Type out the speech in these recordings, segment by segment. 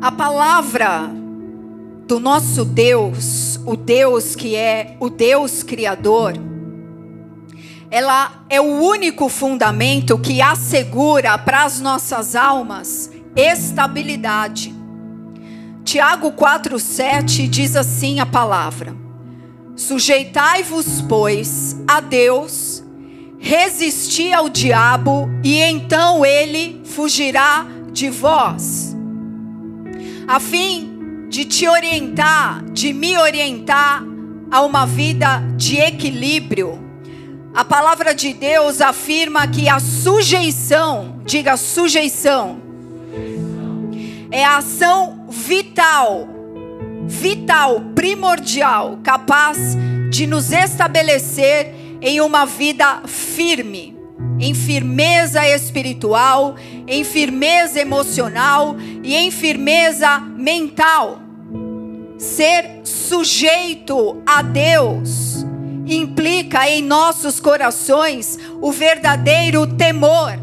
A palavra do nosso Deus, o Deus que é o Deus Criador, ela é o único fundamento que assegura para as nossas almas estabilidade. Tiago 4,7 diz assim a palavra: Sujeitai-vos, pois, a Deus, resisti ao diabo, e então ele fugirá de vós. A fim de te orientar, de me orientar a uma vida de equilíbrio. A palavra de Deus afirma que a sujeição, diga sujeição, é a ação vital, vital, primordial, capaz de nos estabelecer em uma vida firme, em firmeza espiritual, em firmeza emocional e em firmeza mental. Ser sujeito a Deus implica em nossos corações o verdadeiro temor.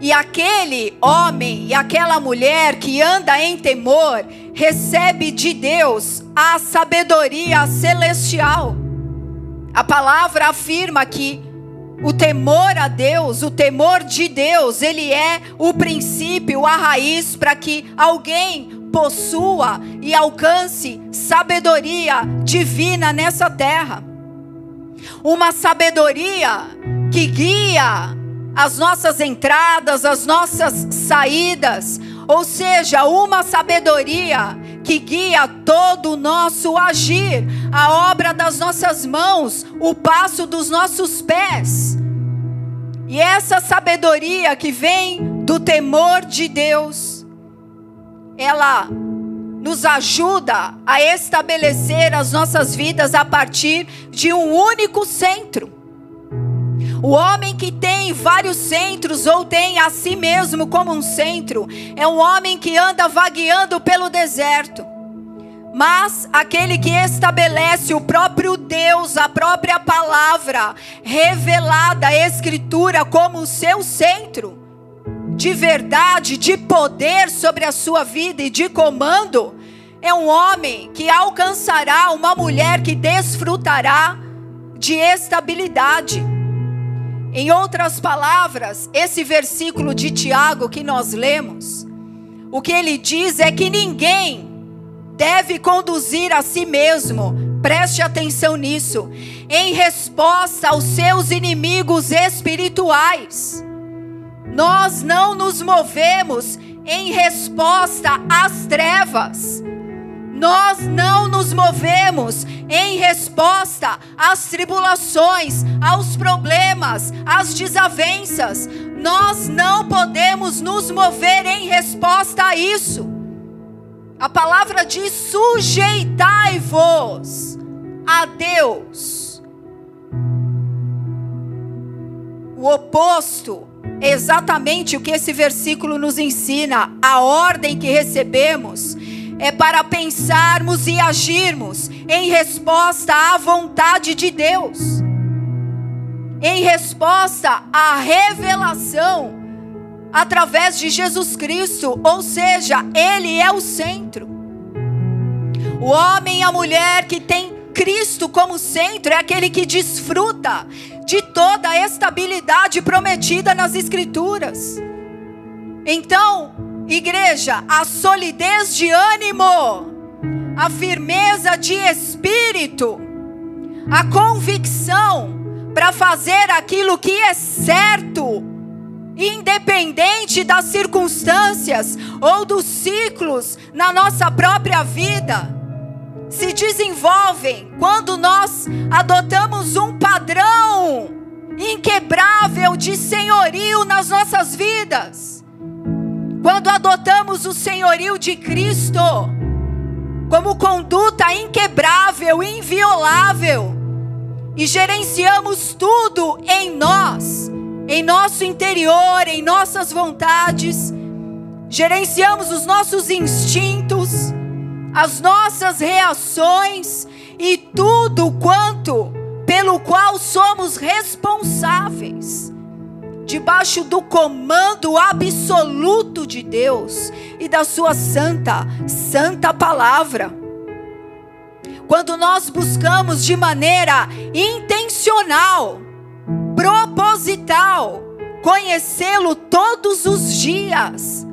E aquele homem e aquela mulher que anda em temor recebe de Deus a sabedoria celestial. A palavra afirma que o temor a Deus, o temor de Deus, ele é o princípio, a raiz para que alguém possua e alcance sabedoria divina nessa terra. Uma sabedoria que guia as nossas entradas, as nossas saídas, ou seja, uma sabedoria que guia todo o nosso agir, a obra das nossas mãos, o passo dos nossos pés. E essa sabedoria que vem do temor de Deus, ela nos ajuda a estabelecer as nossas vidas a partir de um único centro. O homem que tem vários centros ou tem a si mesmo como um centro é um homem que anda vagueando pelo deserto. Mas aquele que estabelece o próprio Deus, a própria palavra revelada, a Escritura, como o seu centro de verdade, de poder sobre a sua vida e de comando, é um homem que alcançará uma mulher que desfrutará de estabilidade. Em outras palavras, esse versículo de Tiago que nós lemos, o que ele diz é que ninguém deve conduzir a si mesmo, preste atenção nisso, em resposta aos seus inimigos espirituais. Nós não nos movemos em resposta às trevas nós não nos movemos em resposta às tribulações, aos problemas, às desavenças. Nós não podemos nos mover em resposta a isso. A palavra diz: sujeitai-vos a Deus. O oposto é exatamente o que esse versículo nos ensina, a ordem que recebemos é para pensarmos e agirmos em resposta à vontade de Deus, em resposta à revelação através de Jesus Cristo, ou seja, Ele é o centro. O homem e a mulher que tem Cristo como centro é aquele que desfruta de toda a estabilidade prometida nas Escrituras. Então, Igreja, a solidez de ânimo, a firmeza de espírito, a convicção para fazer aquilo que é certo, independente das circunstâncias ou dos ciclos na nossa própria vida, se desenvolvem quando nós adotamos um padrão inquebrável de senhorio nas nossas vidas. Quando adotamos o senhorio de Cristo como conduta inquebrável, inviolável, e gerenciamos tudo em nós, em nosso interior, em nossas vontades, gerenciamos os nossos instintos, as nossas reações e tudo quanto pelo qual somos responsáveis. debaixo do comando absoluto de Deus e da sua santa, santa palavra. Quando nós buscamos de maneira intencional, proposital, conhecê-lo todos os dias,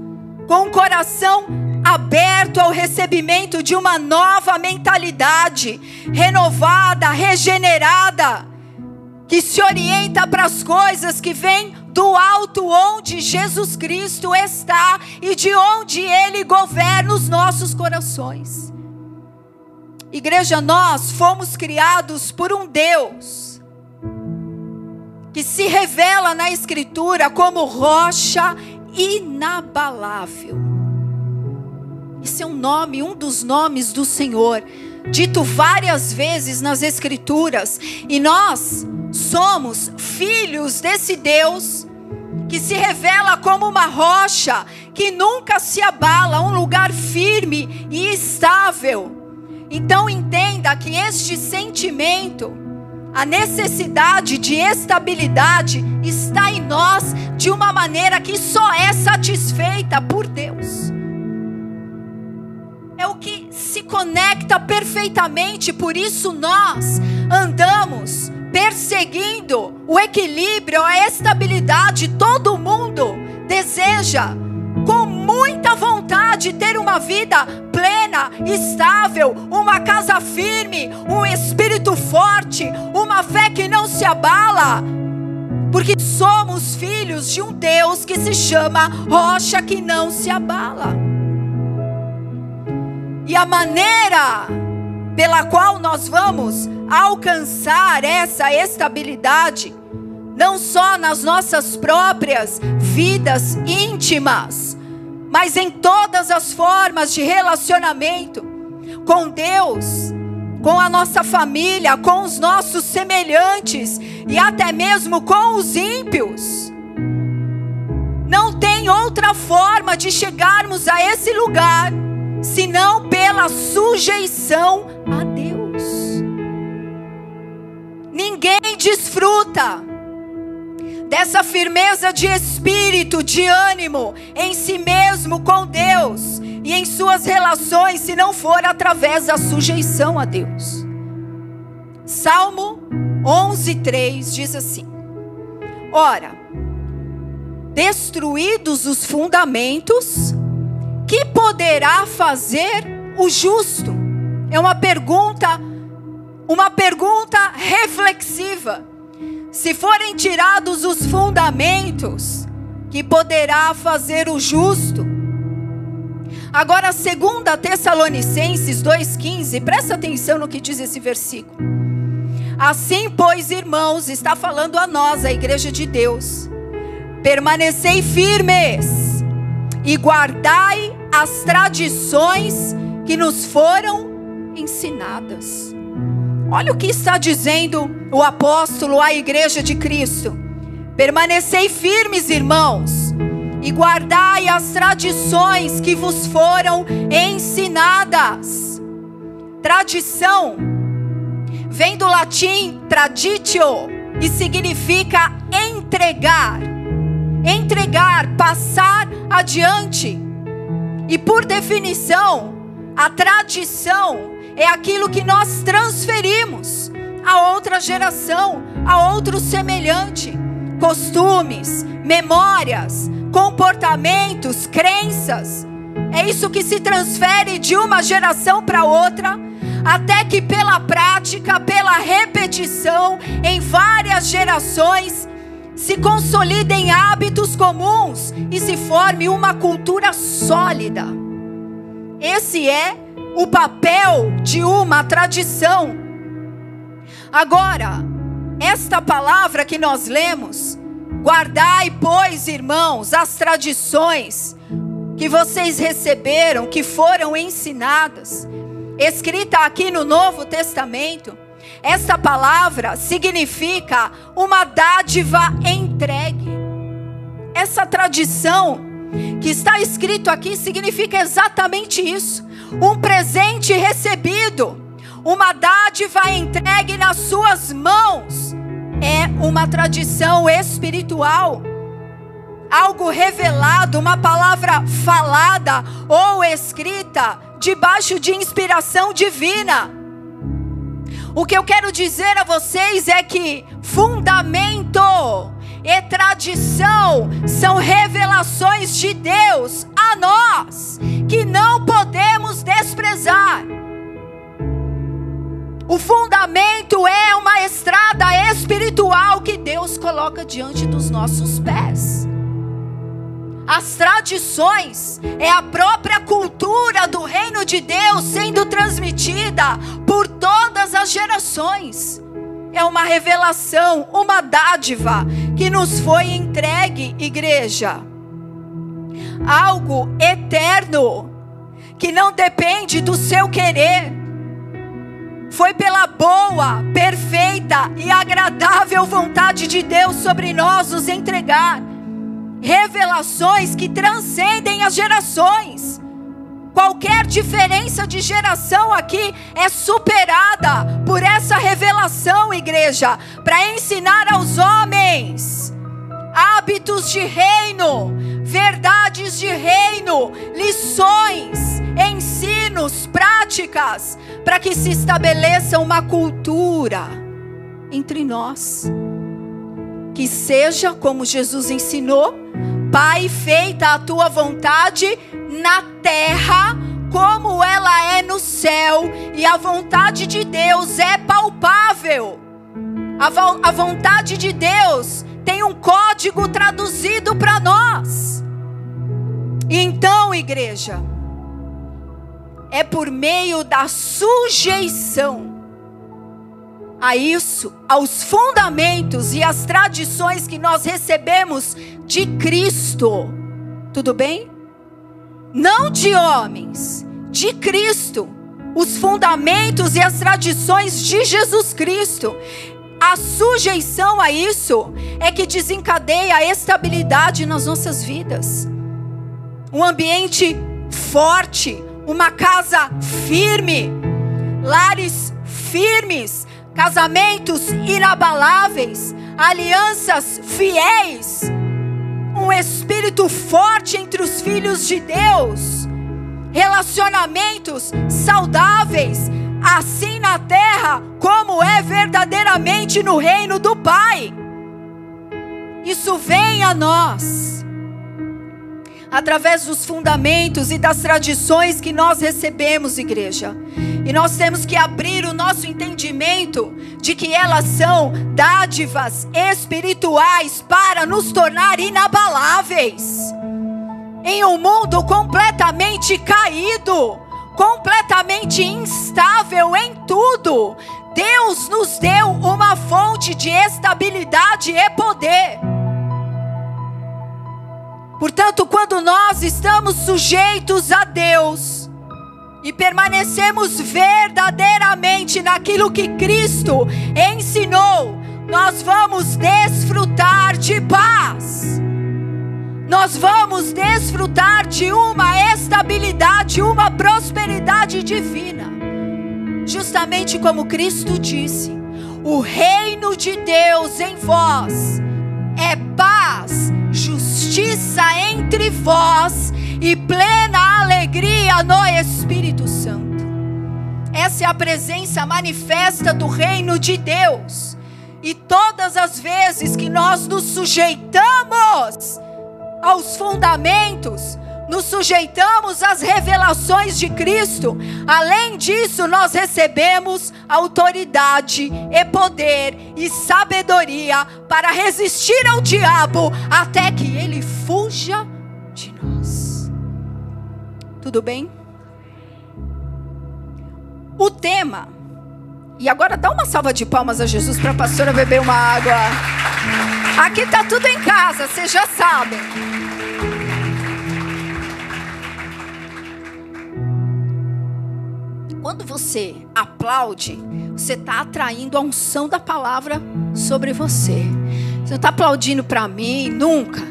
com o coração aberto ao recebimento de uma nova mentalidade, renovada, regenerada, que se orienta para as coisas que vêm do alto onde Jesus Cristo está e de onde ele governa os nossos corações. Igreja, nós fomos criados por um Deus que se revela na Escritura como rocha inabalável. Esse é um nome, um dos nomes do Senhor, dito várias vezes nas Escrituras, e nós somos filhos desse Deus que se revela como uma rocha que nunca se abala, um lugar firme e estável. Então entenda que este sentimento, a necessidade de estabilidade está em nós de uma maneira que só é satisfeita por Deus. É o que se conecta perfeitamente, por isso nós andamos perseguindo o equilíbrio, a estabilidade. Todo mundo deseja, com muita vontade, ter uma vida plena, estável, uma casa firme, um espírito forte, uma fé que não se abala. Porque somos filhos de um Deus que se chama rocha que não se abala. E a maneira pela qual nós vamos alcançar essa estabilidade, não só nas nossas próprias vidas íntimas, mas em todas as formas de relacionamento com Deus, com a nossa família, com os nossos semelhantes e até mesmo com os ímpios. Não tem outra forma de chegarmos a esse lugar senão pela sujeição a Deus. Ninguém desfruta dessa firmeza de espírito, de ânimo em si mesmo com Deus e em suas relações, se não for através da sujeição a Deus. Salmo 11:3 diz assim: Ora, destruídos os fundamentos, que poderá fazer o justo? É uma pergunta, uma pergunta reflexiva. Se forem tirados os fundamentos, que poderá fazer o justo? Agora, segunda Tessalonicenses 2:15, presta atenção no que diz esse versículo. Assim, pois, irmãos, está falando a nós, a igreja de Deus. Permanecei firmes e guardai as tradições que nos foram ensinadas. Olha o que está dizendo o apóstolo à igreja de Cristo. Permanecei firmes, irmãos, e guardai as tradições que vos foram ensinadas. Tradição vem do latim traditio e significa entregar. Entregar, passar adiante. E por definição, a tradição é aquilo que nós transferimos a outra geração, a outro semelhante. Costumes, memórias, comportamentos, crenças. É isso que se transfere de uma geração para outra, até que pela prática, pela repetição, em várias gerações, se consolidem hábitos comuns e se forme uma cultura sólida. Esse é o papel de uma tradição. Agora, esta palavra que nós lemos, guardai, pois, irmãos, as tradições que vocês receberam, que foram ensinadas, escrita aqui no Novo Testamento essa palavra significa uma dádiva entregue. Essa tradição que está escrito aqui significa exatamente isso: um presente recebido, uma dádiva entregue nas suas mãos. É uma tradição espiritual. algo revelado, uma palavra falada ou escrita debaixo de inspiração divina. O que eu quero dizer a vocês é que fundamento e tradição são revelações de Deus a nós, que não podemos desprezar. O fundamento é uma estrada espiritual que Deus coloca diante dos nossos pés. As tradições é a própria cultura do reino de Deus sendo transmitida por todas as gerações. É uma revelação, uma dádiva que nos foi entregue, igreja. Algo eterno, que não depende do seu querer. Foi pela boa, perfeita e agradável vontade de Deus sobre nós nos entregar revelações que transcendem as gerações. Qualquer diferença de geração aqui é superada por essa revelação, igreja, para ensinar aos homens hábitos de reino, verdades de reino, lições, ensinos, práticas, para que se estabeleça uma cultura entre nós. Que seja como Jesus ensinou, Pai, feita a tua vontade na terra como ela é no céu, e a vontade de Deus é palpável. A, vo a vontade de Deus tem um código traduzido para nós. Então, igreja, é por meio da sujeição a isso, aos fundamentos e às tradições que nós recebemos de Cristo. Tudo bem? não de homens, de Cristo, os fundamentos e as tradições de Jesus Cristo. A sujeição a isso é que desencadeia a estabilidade nas nossas vidas. Um ambiente forte, uma casa firme, lares firmes, casamentos inabaláveis, alianças fiéis um espírito forte entre os filhos de Deus, relacionamentos saudáveis, assim na terra como é verdadeiramente no reino do Pai. Isso vem a nós através dos fundamentos e das tradições que nós recebemos, igreja. E nós temos que abrir o nosso entendimento de que elas são dádivas espirituais para nos tornar inabaláveis. Em um mundo completamente caído, completamente instável em tudo, Deus nos deu uma fonte de estabilidade e poder. Portanto, quando nós estamos sujeitos a Deus e permanecemos verdadeiramente naquilo que Cristo ensinou, nós vamos desfrutar de paz. Nós vamos desfrutar de uma estabilidade, uma prosperidade divina. Justamente como Cristo disse: o reino de Deus em vós é paz justiça entre vós e plena alegria no Espírito Santo. Essa é a presença manifesta do reino de Deus. E todas as vezes que nós nos sujeitamos aos fundamentos, nos sujeitamos às revelações de Cristo. Além disso, nós recebemos autoridade e poder e sabedoria para resistir ao diabo até que ele fuja de nós. Tudo bem? O tema. E agora dá uma salva de palmas a Jesus para a pastora beber uma água. Aqui está tudo em casa, vocês já sabem. Quando você aplaude, você está atraindo a unção da palavra sobre você. Você não está aplaudindo para mim, nunca.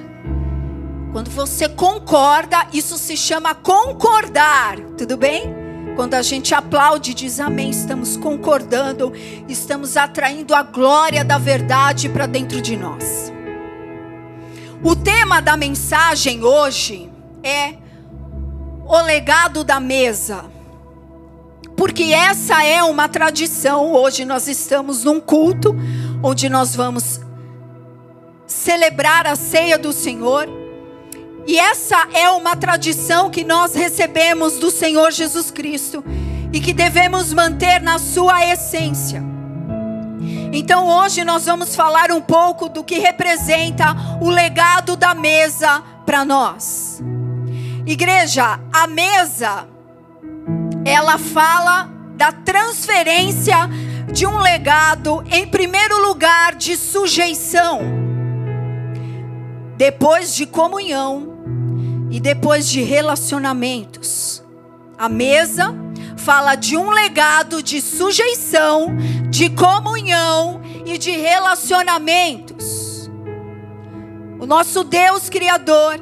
Quando você concorda, isso se chama concordar, tudo bem? Quando a gente aplaude, diz amém, estamos concordando, estamos atraindo a glória da verdade para dentro de nós. O tema da mensagem hoje é o legado da mesa. Porque essa é uma tradição. Hoje nós estamos num culto onde nós vamos celebrar a ceia do Senhor. E essa é uma tradição que nós recebemos do Senhor Jesus Cristo e que devemos manter na sua essência. Então hoje nós vamos falar um pouco do que representa o legado da mesa para nós. Igreja, a mesa ela fala da transferência de um legado em primeiro lugar de sujeição, depois de comunhão e depois de relacionamentos. A mesa fala de um legado de sujeição, de comunhão e de relacionamentos. O nosso Deus Criador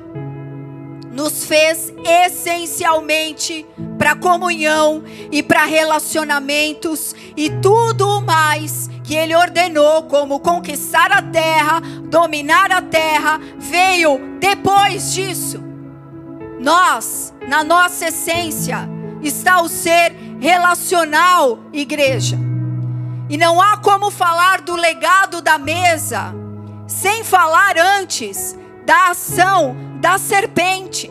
nos fez essencialmente para comunhão e para relacionamentos e tudo mais que ele ordenou, como conquistar a terra, dominar a terra, veio depois disso. Nós, na nossa essência, está o ser relacional, igreja. E não há como falar do legado da mesa sem falar antes da ação da serpente.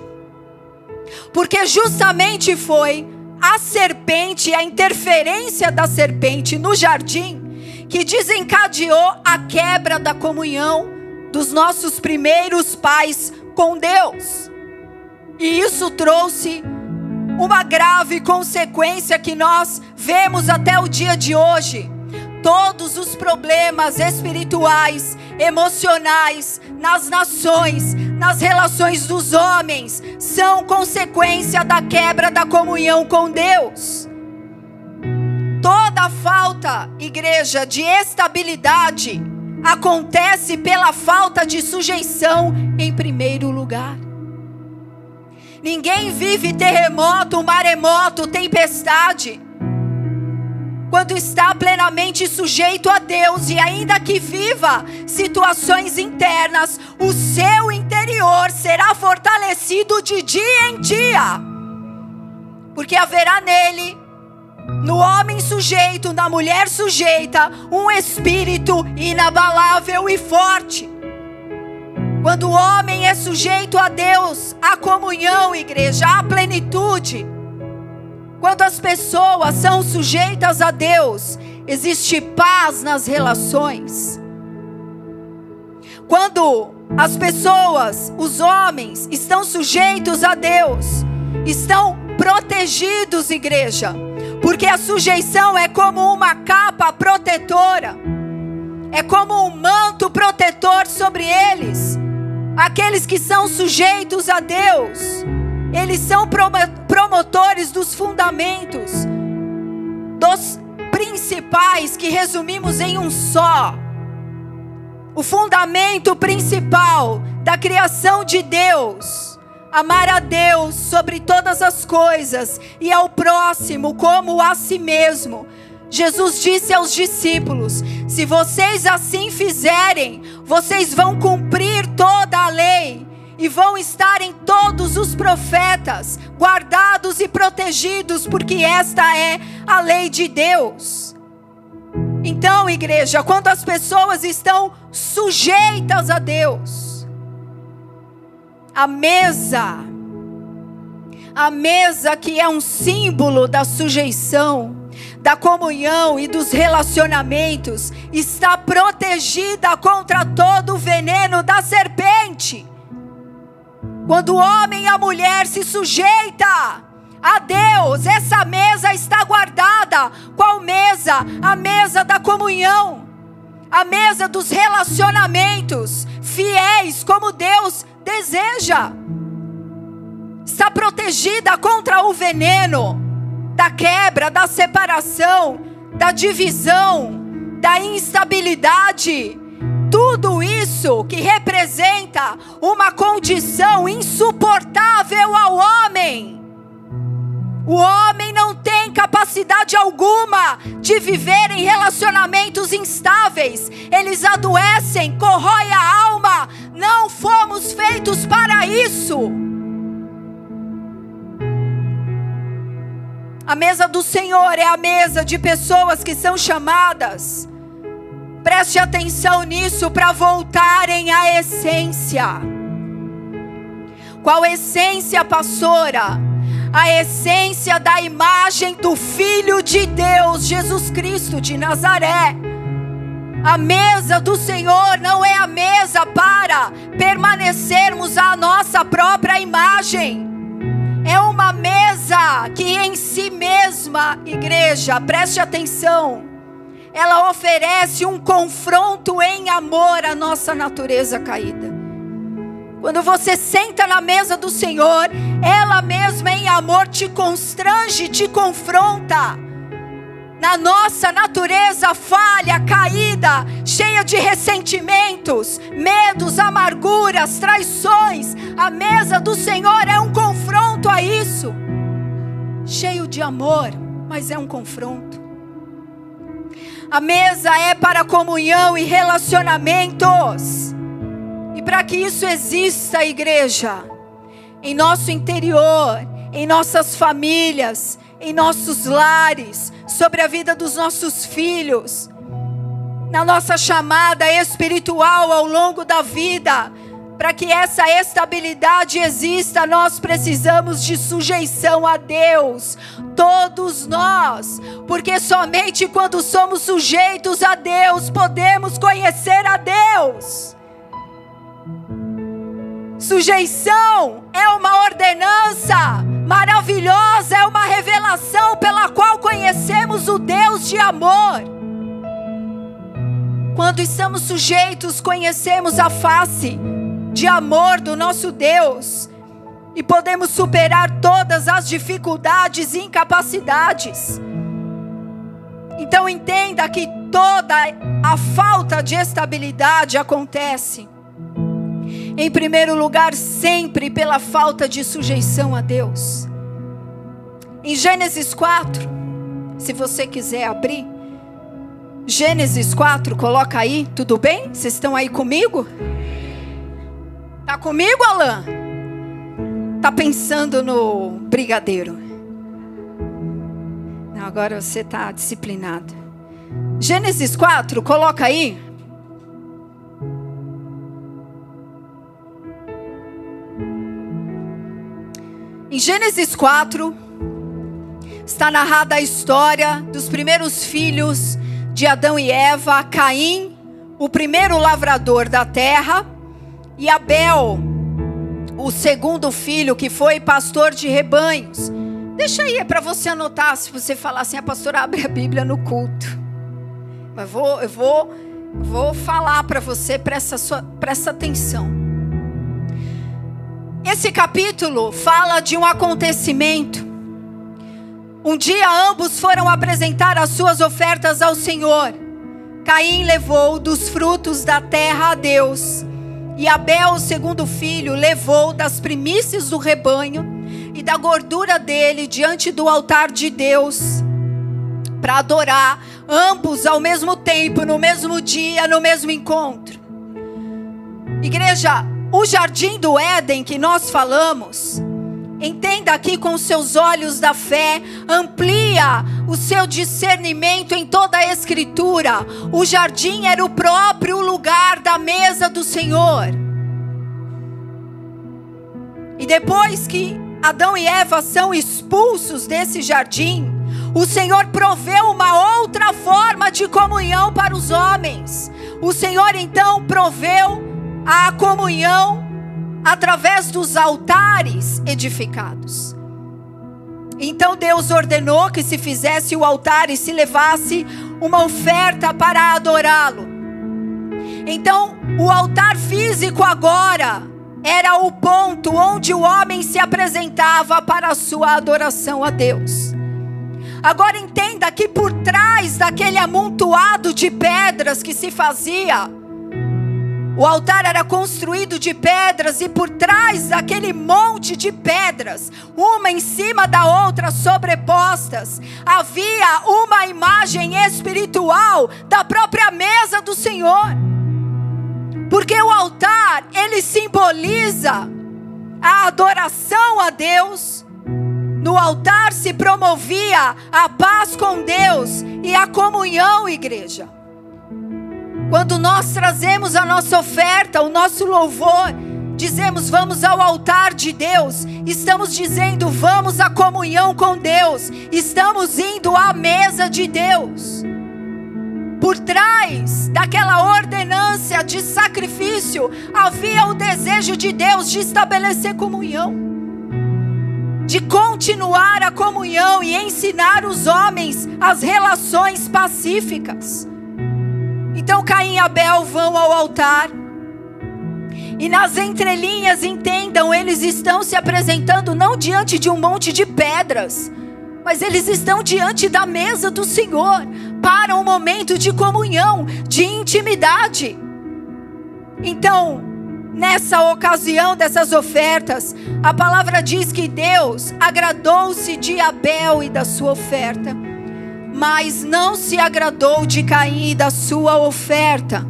Porque justamente foi a serpente, a interferência da serpente no jardim, que desencadeou a quebra da comunhão dos nossos primeiros pais com Deus. E isso trouxe uma grave consequência que nós vemos até o dia de hoje. Todos os problemas espirituais, emocionais, nas nações, nas relações dos homens, são consequência da quebra da comunhão com Deus. Toda falta, igreja, de estabilidade acontece pela falta de sujeição em primeiro lugar. Ninguém vive terremoto, maremoto, tempestade. Quando está plenamente sujeito a Deus e ainda que viva situações internas, o seu interior será fortalecido de dia em dia. Porque haverá nele no homem sujeito, na mulher sujeita, um espírito inabalável e forte. Quando o homem é sujeito a Deus, a comunhão, igreja, a plenitude. Quando as pessoas são sujeitas a Deus, existe paz nas relações. Quando as pessoas, os homens, estão sujeitos a Deus, estão protegidos, igreja, porque a sujeição é como uma capa protetora, é como um manto protetor sobre eles. Aqueles que são sujeitos a Deus, eles são promotores dos fundamentos, dos principais que resumimos em um só. O fundamento principal da criação de Deus, amar a Deus sobre todas as coisas e ao próximo como a si mesmo. Jesus disse aos discípulos: Se vocês assim fizerem, vocês vão cumprir toda a lei e vão estar em todos os profetas, guardados e protegidos, porque esta é a lei de Deus. Então, igreja, quando as pessoas estão sujeitas a Deus, a mesa, a mesa que é um símbolo da sujeição, da comunhão e dos relacionamentos está protegida contra todo o veneno da serpente. Quando o homem e a mulher se sujeita a Deus, essa mesa está guardada. Qual mesa? A mesa da comunhão. A mesa dos relacionamentos fiéis como Deus deseja. Está protegida contra o veneno da quebra, da separação, da divisão, da instabilidade. Tudo isso que representa uma condição insuportável ao homem. O homem não tem capacidade alguma de viver em relacionamentos instáveis. Eles adoecem, corrói a alma. Não fomos feitos para isso. A mesa do Senhor é a mesa de pessoas que são chamadas. Preste atenção nisso para voltarem à essência. Qual essência, pastora? A essência da imagem do Filho de Deus, Jesus Cristo de Nazaré. A mesa do Senhor não é a mesa para permanecermos a nossa própria imagem é uma mesa que em si mesma, igreja, preste atenção, ela oferece um confronto em amor à nossa natureza caída. Quando você senta na mesa do Senhor, ela mesma em amor te constrange, te confronta na nossa natureza falha, caída, cheia de ressentimentos, medos, amarguras, traições, a mesa do Senhor é um confronto a isso. Cheio de amor, mas é um confronto. A mesa é para comunhão e relacionamentos. E para que isso exista, igreja, em nosso interior, em nossas famílias, em nossos lares, sobre a vida dos nossos filhos, na nossa chamada espiritual ao longo da vida. Para que essa estabilidade exista, nós precisamos de sujeição a Deus, todos nós, porque somente quando somos sujeitos a Deus podemos conhecer a Deus. Sujeição é uma ordenança maravilhosa, é uma revelação pela qual conhecemos o Deus de amor. Quando estamos sujeitos, conhecemos a face de amor do nosso Deus e podemos superar todas as dificuldades e incapacidades. Então entenda que toda a falta de estabilidade acontece em primeiro lugar, sempre pela falta de sujeição a Deus. Em Gênesis 4, se você quiser abrir, Gênesis 4, coloca aí, tudo bem? Vocês estão aí comigo? Tá comigo, Alain? Tá pensando no brigadeiro? Não, agora você está disciplinado. Gênesis 4, coloca aí. Em Gênesis 4, está narrada a história dos primeiros filhos de Adão e Eva, Caim, o primeiro lavrador da terra, e Abel, o segundo filho, que foi pastor de rebanhos. Deixa aí, é para você anotar, se você falar assim, a pastora abre a Bíblia no culto. Mas vou, eu vou, vou falar para você, presta, sua, presta atenção. Esse capítulo fala de um acontecimento. Um dia ambos foram apresentar as suas ofertas ao Senhor. Caim levou dos frutos da terra a Deus. E Abel, o segundo filho, levou das primícias do rebanho e da gordura dele diante do altar de Deus para adorar ambos ao mesmo tempo, no mesmo dia, no mesmo encontro. Igreja, o jardim do Éden que nós falamos, entenda aqui com seus olhos da fé, amplia o seu discernimento em toda a Escritura. O jardim era o próprio lugar da mesa do Senhor. E depois que Adão e Eva são expulsos desse jardim, o Senhor proveu uma outra forma de comunhão para os homens. O Senhor então proveu a comunhão através dos altares edificados. Então Deus ordenou que se fizesse o altar e se levasse uma oferta para adorá-lo. Então, o altar físico agora era o ponto onde o homem se apresentava para a sua adoração a Deus. Agora entenda que por trás daquele amontoado de pedras que se fazia, O altar era construído de pedras e por trás daquele monte de pedras, uma em cima da outra sobrepostas, havia uma imagem espiritual da própria mesa do Senhor. Porque o altar, ele simboliza a adoração a Deus. No altar se promovia a paz com Deus e a comunhão, igreja. Quando nós trazemos a nossa oferta, o nosso louvor, dizemos vamos ao altar de Deus, estamos dizendo vamos à comunhão com Deus, estamos indo à mesa de Deus. Por trás daquela ordenância de sacrifício havia o desejo de Deus de estabelecer comunhão, de continuar a comunhão e ensinar os homens as relações pacíficas. Então Caim e Abel vão ao altar. E nas entrelinhas entendam, eles estão se apresentando não diante de um monte de pedras, mas eles estão diante da mesa do Senhor para um momento de comunhão, de intimidade. Então, nessa ocasião dessas ofertas, a palavra diz que Deus agradou-se de Abel e da sua oferta mas não se agradou de Caim e da sua oferta.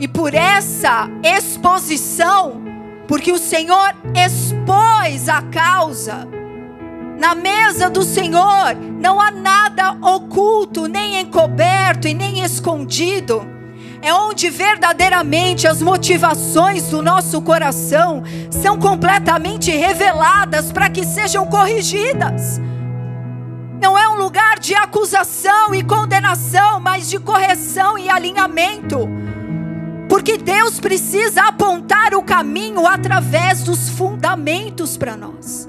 E por essa exposição, porque o Senhor expôs a causa, na mesa do Senhor não há nada oculto, nem encoberto e nem escondido. É onde verdadeiramente as motivações do nosso coração são completamente reveladas para que sejam corrigidas. Não é um lugar de acusação e condenação, mas de correção e alinhamento. Porque Deus precisa apontar o caminho através dos fundamentos para nós.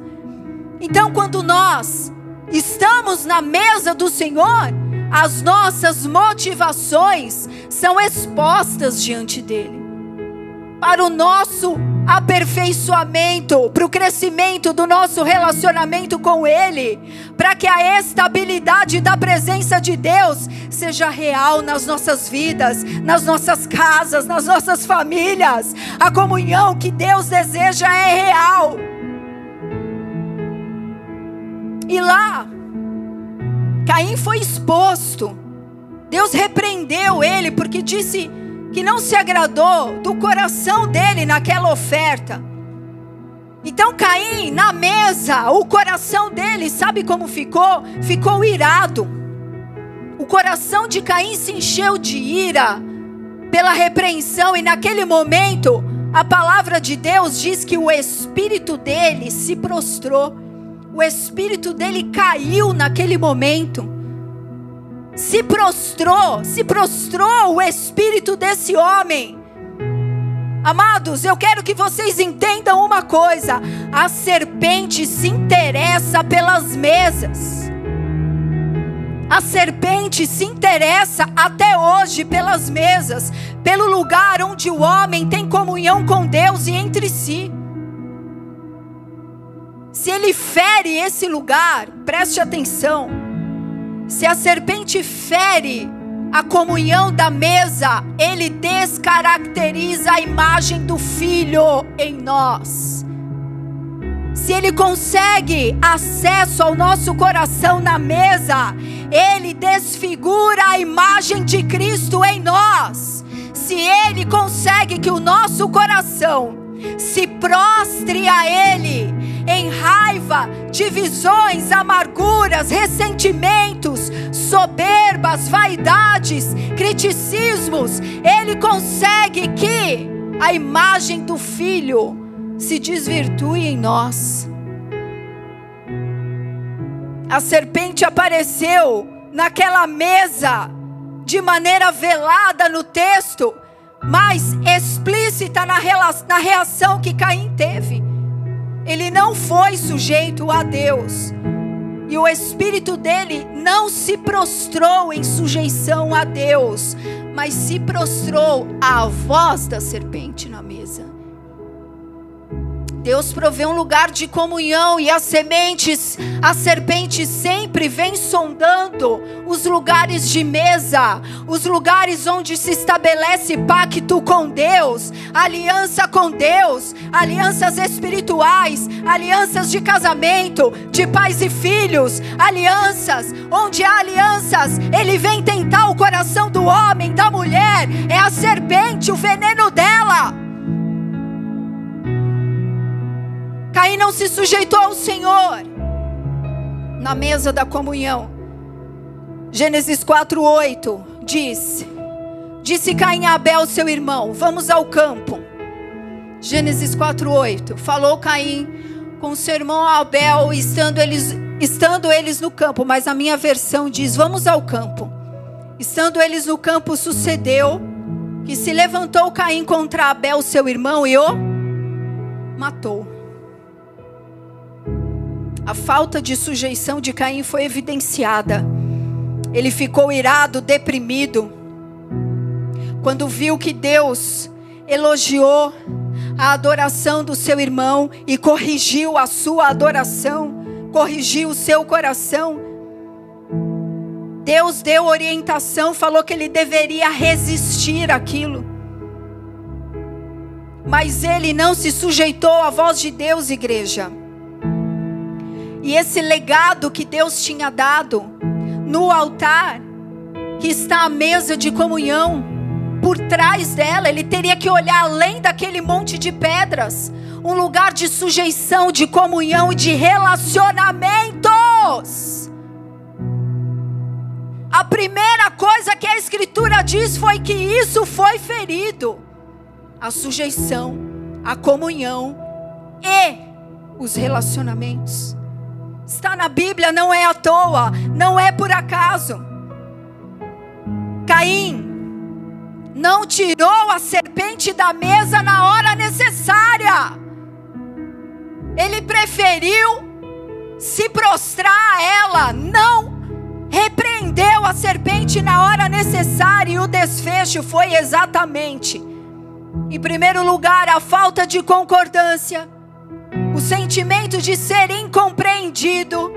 Então, quando nós estamos na mesa do Senhor, as nossas motivações são expostas diante dEle. Para o nosso aperfeiçoamento, para o crescimento do nosso relacionamento com Ele, para que a estabilidade da presença de Deus seja real nas nossas vidas, nas nossas casas, nas nossas famílias. A comunhão que Deus deseja é real. E lá, Caim foi exposto. Deus repreendeu ele porque disse que não se agradou do coração dele naquela oferta. Então Caim, na mesa, o coração dele, sabe como ficou? Ficou irado. O coração de Caim se encheu de ira pela repreensão, e naquele momento, a palavra de Deus diz que o espírito dele se prostrou, o espírito dele caiu naquele momento se prostrou, se prostrou o espírito desse homem. Amados, eu quero que vocês entendam uma coisa: a serpente se interessa pelas mesas. A serpente se interessa até hoje pelas mesas, pelo lugar onde o homem tem comunhão com Deus e entre si. Se ele fere esse lugar, preste atenção. Se a serpente fere a comunhão da mesa, ele descaracteriza a imagem do filho em nós. Se ele consegue acesso ao nosso coração na mesa, ele desfigura a imagem de Cristo em nós. Se ele consegue que o nosso coração se prostre a ele, em raiva, divisões, amarguras, ressentimentos, soberbas, vaidades, criticismos, ele consegue que a imagem do filho se desvirtue em nós. A serpente apareceu naquela mesa de maneira velada no texto, mas explícita na, reação que Caim teve ele não foi sujeito a Deus. E o espírito dele não se prostrou em sujeição a Deus, mas se prostrou à voz da serpente na mesa. Deus provê um lugar de comunhão e as sementes, a serpente sempre vem sondando os lugares de mesa, os lugares onde se estabelece pacto com Deus, aliança com Deus, alianças espirituais, alianças de casamento, de pais e filhos, alianças, onde há alianças, ele vem tentar o coração do homem, da mulher, é a serpente, o veneno dela. Caim não se sujeitou ao Senhor na mesa da comunhão. Gênesis 4:8 diz: Disse Caim a Abel, seu irmão: Vamos ao campo. Gênesis 4:8 Falou Caim com seu irmão Abel, estando eles, estando eles no campo, mas a minha versão diz: Vamos ao campo. Estando eles no campo, sucedeu que se levantou Caim contra Abel, seu irmão, e o matou. A falta de sujeição de Caim foi evidenciada. Ele ficou irado, deprimido, quando viu que Deus elogiou a adoração do seu irmão e corrigiu a sua adoração, corrigiu o seu coração. Deus deu orientação, falou que ele deveria resistir àquilo. Mas ele não se sujeitou à voz de Deus, igreja. E esse legado que Deus tinha dado no altar, que está à mesa de comunhão, por trás dela, ele teria que olhar além daquele monte de pedras um lugar de sujeição, de comunhão e de relacionamentos. A primeira coisa que a Escritura diz foi que isso foi ferido: a sujeição, a comunhão e os relacionamentos. Está na Bíblia, não é à toa, não é por acaso. Caim não tirou a serpente da mesa na hora necessária. Ele preferiu se prostrar a ela, não repreendeu a serpente na hora necessária e o desfecho foi exatamente, em primeiro lugar, a falta de concordância o sentimento de ser incompreendido,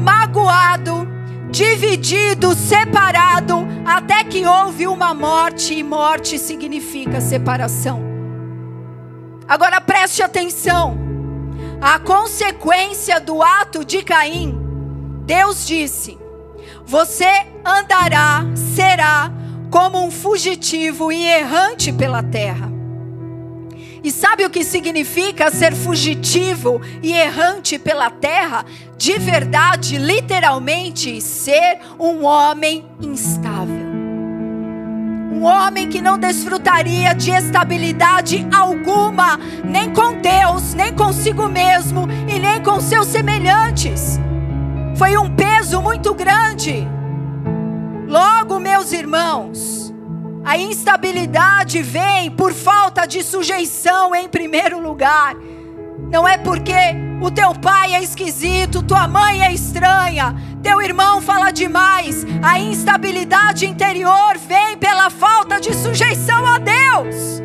magoado, dividido, separado, até que houve uma morte, e morte significa separação. Agora preste atenção. A consequência do ato de Caim, Deus disse: Você andará, será como um fugitivo e errante pela terra. E sabe o que significa ser fugitivo e errante pela terra? De verdade, literalmente, ser um homem instável. Um homem que não desfrutaria de estabilidade alguma, nem com Deus, nem consigo mesmo e nem com seus semelhantes. Foi um peso muito grande. Logo, meus irmãos, a instabilidade vem por falta de sujeição em primeiro lugar. Não é porque o teu pai é esquisito, tua mãe é estranha, teu irmão fala demais. A instabilidade interior vem pela falta de sujeição a Deus.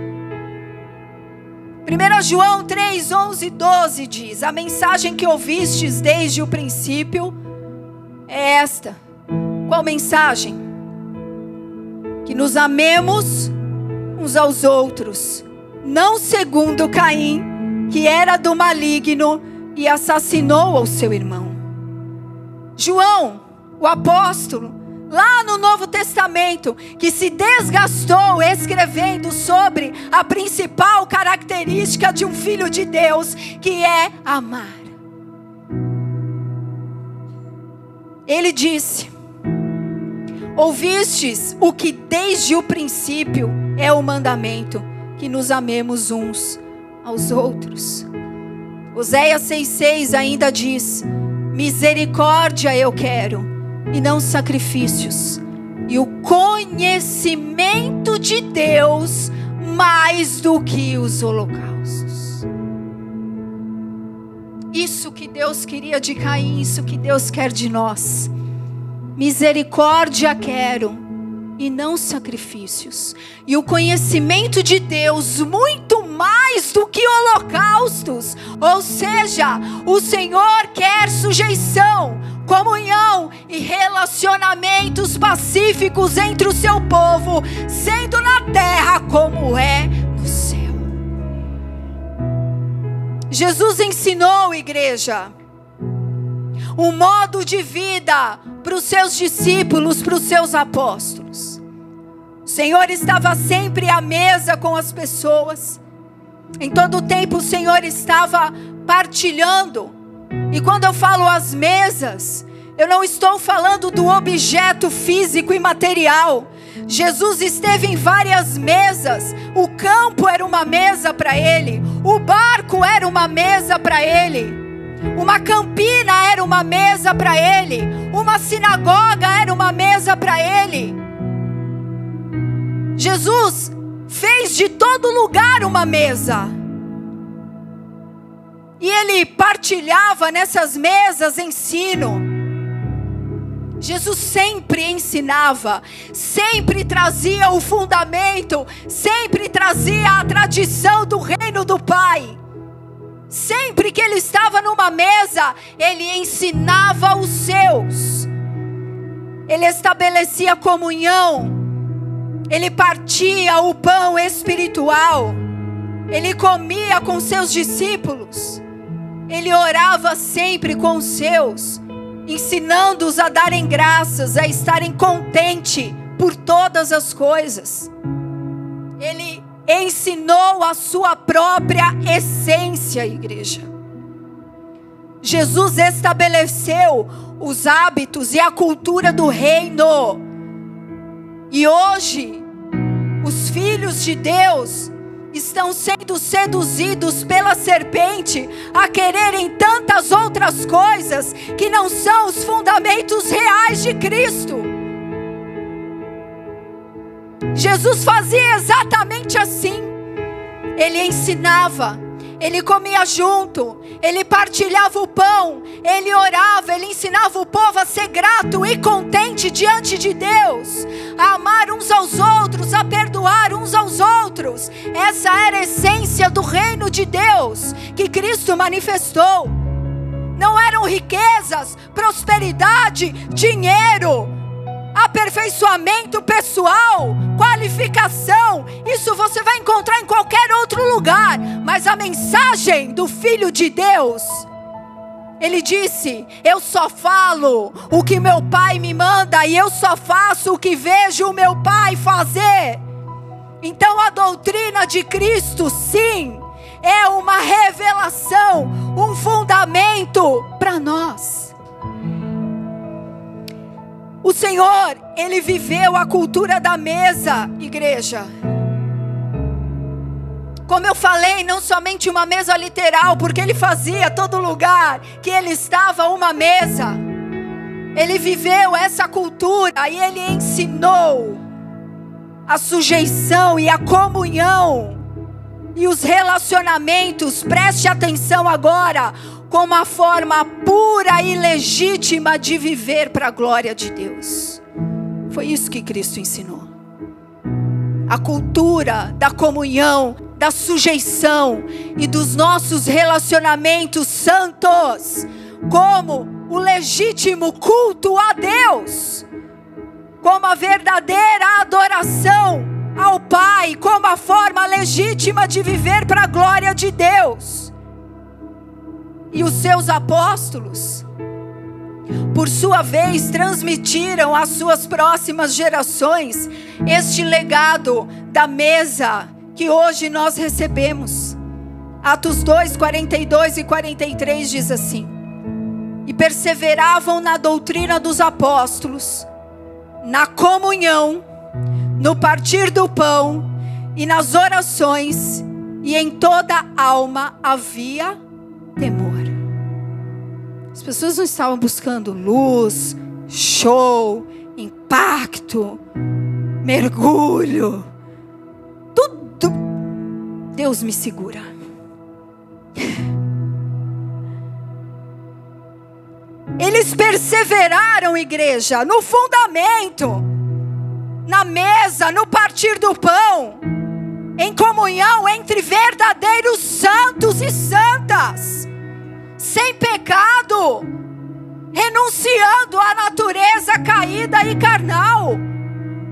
1 João 3, 11 e 12 diz: A mensagem que ouvistes desde o princípio é esta. Qual mensagem? Que nos amemos uns aos outros, não segundo Caim, que era do maligno e assassinou ao seu irmão. João, o apóstolo, lá no Novo Testamento, que se desgastou escrevendo sobre a principal característica de um filho de Deus, que é amar. Ele disse: Ouvistes o que desde o princípio é o mandamento, que nos amemos uns aos outros. Oséias 6,6 ainda diz: Misericórdia eu quero, e não sacrifícios, e o conhecimento de Deus mais do que os holocaustos. Isso que Deus queria de Caim, isso que Deus quer de nós. Misericórdia quero e não sacrifícios. E o conhecimento de Deus muito mais do que holocaustos. Ou seja, o Senhor quer sujeição, comunhão e relacionamentos pacíficos entre o seu povo, sendo na terra como é no céu. Jesus ensinou, igreja, um modo de vida para os seus discípulos, para os seus apóstolos. O Senhor estava sempre à mesa com as pessoas. Em todo o tempo o Senhor estava partilhando. E quando eu falo as mesas, eu não estou falando do objeto físico e material. Jesus esteve em várias mesas. O campo era uma mesa para ele, o barco era uma mesa para ele. Uma campina era uma mesa para ele, uma sinagoga era uma mesa para ele. Jesus fez de todo lugar uma mesa. E ele partilhava nessas mesas ensino. Jesus sempre ensinava, sempre trazia o fundamento, sempre trazia a tradição do reino do Pai. Sempre que ele estava numa mesa, ele ensinava os seus. Ele estabelecia comunhão. Ele partia o pão espiritual. Ele comia com seus discípulos. Ele orava sempre com os seus, ensinando-os a darem graças, a estarem contentes por todas as coisas. Ensinou a sua própria essência, igreja. Jesus estabeleceu os hábitos e a cultura do reino. E hoje, os filhos de Deus estão sendo seduzidos pela serpente a quererem tantas outras coisas que não são os fundamentos reais de Cristo. Jesus fazia exatamente assim. Ele ensinava, ele comia junto, ele partilhava o pão, ele orava, ele ensinava o povo a ser grato e contente diante de Deus, a amar uns aos outros, a perdoar uns aos outros. Essa era a essência do reino de Deus que Cristo manifestou. Não eram riquezas, prosperidade, dinheiro aperfeiçoamento pessoal, qualificação, isso você vai encontrar em qualquer outro lugar, mas a mensagem do Filho de Deus, ele disse: Eu só falo o que meu pai me manda e eu só faço o que vejo o meu pai fazer. Então a doutrina de Cristo, sim, é uma revelação, um fundamento para nós. O Senhor, ele viveu a cultura da mesa, igreja. Como eu falei, não somente uma mesa literal, porque ele fazia todo lugar que ele estava uma mesa. Ele viveu essa cultura e ele ensinou a sujeição e a comunhão e os relacionamentos. Preste atenção agora como uma forma pura e legítima de viver para a glória de Deus. Foi isso que Cristo ensinou. A cultura da comunhão, da sujeição e dos nossos relacionamentos santos, como o legítimo culto a Deus, como a verdadeira adoração ao Pai, como a forma legítima de viver para a glória de Deus e os seus apóstolos, por sua vez, transmitiram às suas próximas gerações este legado da mesa que hoje nós recebemos. Atos 2, 42 e 43 diz assim: E perseveravam na doutrina dos apóstolos, na comunhão, no partir do pão e nas orações, e em toda alma havia temor. As pessoas não estavam buscando luz, show, impacto, mergulho. Tudo. Deus me segura. Eles perseveraram, igreja, no fundamento, na mesa, no partir do pão. em comunhão entre verdadeiros santos e santas, sem pecado, renunciando à natureza caída e carnal.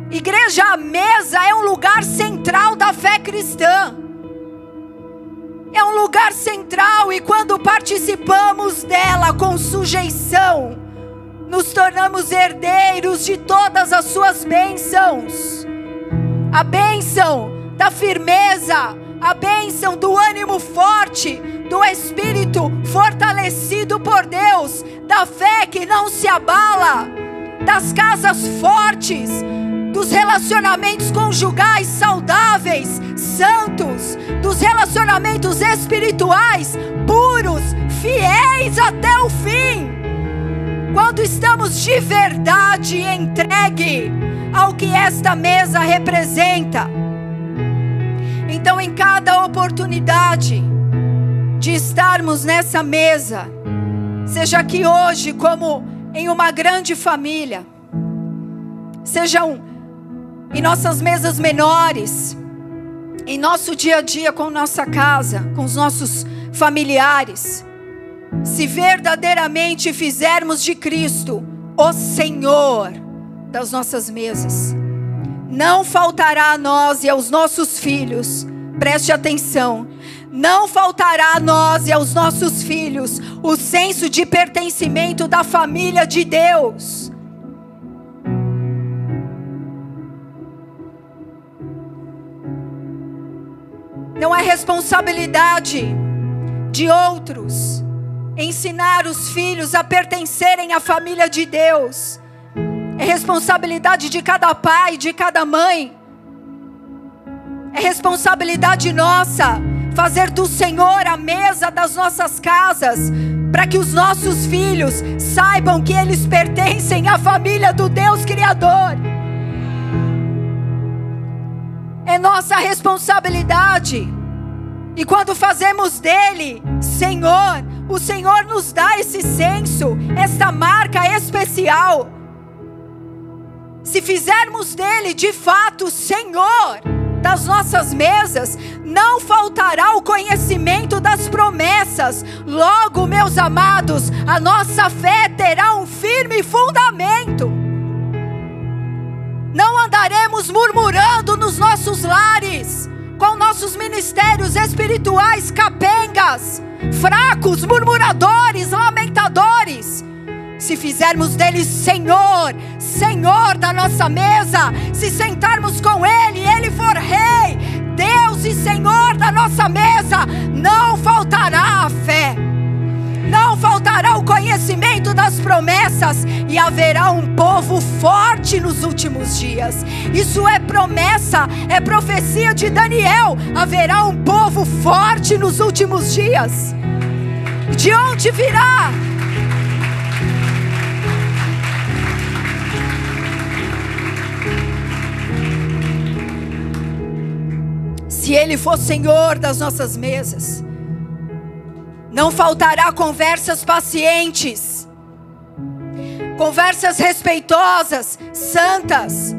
Igreja, a mesa é um lugar central da fé cristã. É um lugar central e quando participamos dela com sujeição, nos tornamos herdeiros de todas as suas bênçãos. A bênção da firmeza, a bênção do ânimo forte, do espírito fortalecido por Deus, da fé que não se abala, das casas fortes, dos relacionamentos conjugais saudáveis, santos, dos relacionamentos espirituais puros, fiéis até o fim. Quando estamos de verdade entregue ao que esta mesa representa. Então, em cada oportunidade de estarmos nessa mesa, seja aqui hoje, como em uma grande família, sejam em nossas mesas menores, em nosso dia a dia com nossa casa, com os nossos familiares, se verdadeiramente fizermos de Cristo o Senhor das nossas mesas, não faltará a nós e aos nossos filhos, preste atenção, não faltará a nós e aos nossos filhos o senso de pertencimento da família de Deus. Não é responsabilidade de outros ensinar os filhos a pertencerem à família de Deus. É responsabilidade de cada pai, de cada mãe. É responsabilidade nossa fazer do Senhor a mesa das nossas casas, para que os nossos filhos saibam que eles pertencem à família do Deus Criador. É nossa responsabilidade. E quando fazemos dele Senhor, o Senhor nos dá esse senso, esta marca especial se fizermos dele de fato Senhor das nossas mesas, não faltará o conhecimento das promessas. Logo, meus amados, a nossa fé terá um firme fundamento. Não andaremos murmurando nos nossos lares, com nossos ministérios espirituais capengas, fracos, murmuradores, lamentadores se fizermos dele Senhor, Senhor da nossa mesa, se sentarmos com ele, ele for rei, Deus e Senhor da nossa mesa, não faltará a fé. Não faltará o conhecimento das promessas e haverá um povo forte nos últimos dias. Isso é promessa, é profecia de Daniel. Haverá um povo forte nos últimos dias. De onde virá? Se Ele for Senhor das nossas mesas. Não faltará conversas pacientes, conversas respeitosas, santas.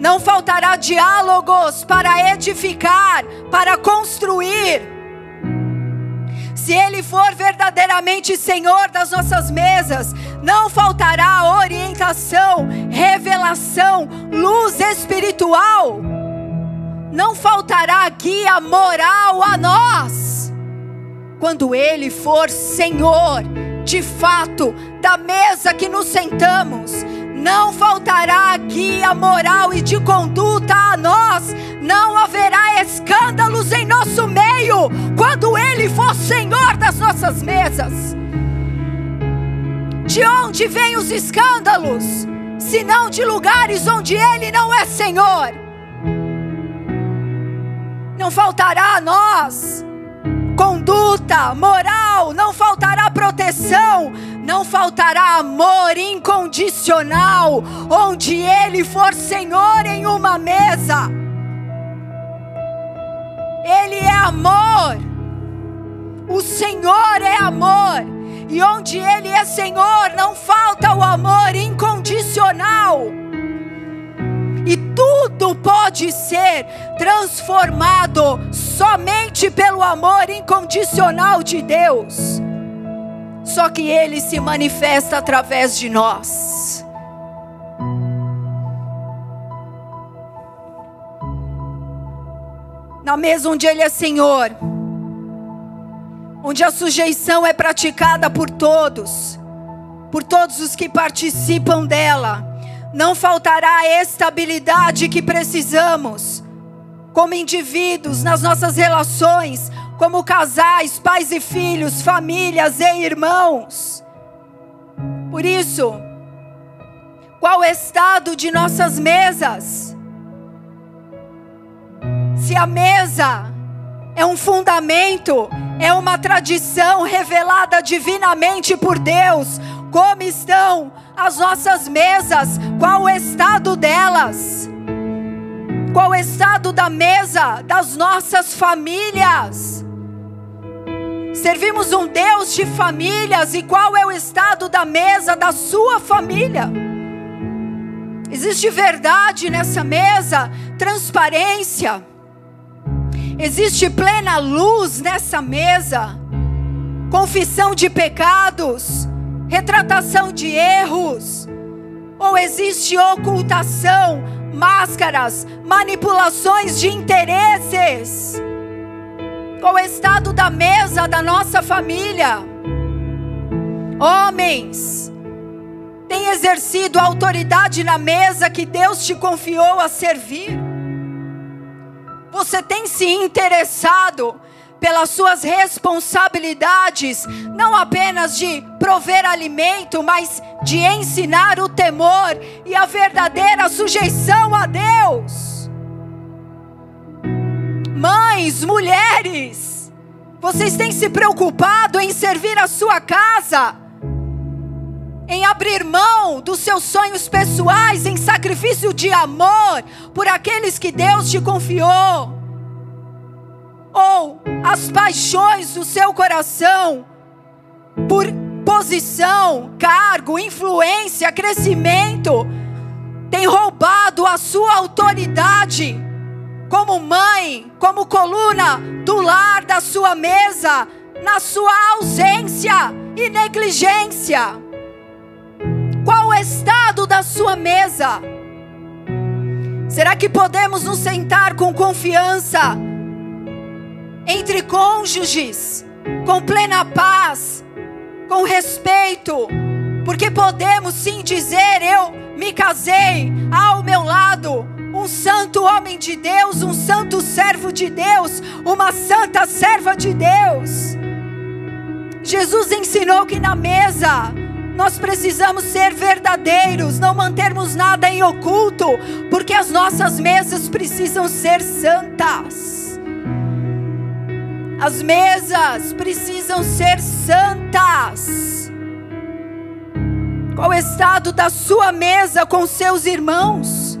Não faltará diálogos para edificar, para construir. Se Ele for verdadeiramente Senhor das nossas mesas, não faltará orientação, revelação, luz espiritual não faltará guia moral a nós, quando Ele for Senhor, de fato, da mesa que nos sentamos. Não faltará guia moral e de conduta a nós, não haverá escândalos em nosso meio, quando Ele for Senhor das nossas mesas. De onde vêm os escândalos? Senão de lugares onde Ele não é Senhor não faltará a nós conduta, moral, não faltará proteção, não faltará amor incondicional, onde Ele for Senhor em uma mesa. Ele é amor, o Senhor é amor, e onde Ele é Senhor, não falta o amor incondicional, e tudo pode ser transformado somente pelo amor incondicional de Deus. Só que ele se manifesta através de nós. Na mesa onde ele é Senhor, onde a sujeição é praticada por todos, por todos os que participam dela, não faltará a estabilidade que precisamos, como indivíduos, nas nossas relações, como casais, pais e filhos, famílias e irmãos. Por isso, qual o estado de nossas mesas? Se a mesa é um fundamento, é uma tradição revelada divinamente por Deus, como estão as nossas mesas? Qual o estado delas? Qual o estado da mesa das nossas famílias? Servimos um Deus de famílias e qual é o estado da mesa da sua família? Existe verdade nessa mesa, transparência. Existe plena luz nessa mesa, confissão de pecados, retratação de erros, ou existe ocultação, máscaras, manipulações de interesses? O estado da mesa da nossa família? Homens, tem exercido a autoridade na mesa que Deus te confiou a servir? Você tem se interessado pelas suas responsabilidades, não apenas de prover alimento, mas de ensinar o temor e a verdadeira sujeição a Deus. Mães, mulheres, vocês têm se preocupado em servir a sua casa, em abrir mão dos seus sonhos pessoais, em sacrifício de amor por aqueles que Deus te confiou ou as paixões do seu coração por posição, cargo, influência, crescimento, tem roubado a sua autoridade como mãe, como coluna do lar da sua mesa, na sua ausência e negligência. Qual o estado da sua mesa? Será que podemos nos sentar com confiança? Entre cônjuges, com plena paz, com respeito, porque podemos sim dizer: Eu me casei ao meu lado. Um santo homem de Deus, um santo servo de Deus, uma santa serva de Deus. Jesus ensinou que na mesa nós precisamos ser verdadeiros, não mantermos nada em oculto, porque as nossas mesas precisam ser santas. As mesas precisam ser santas. Qual o estado da sua mesa com seus irmãos?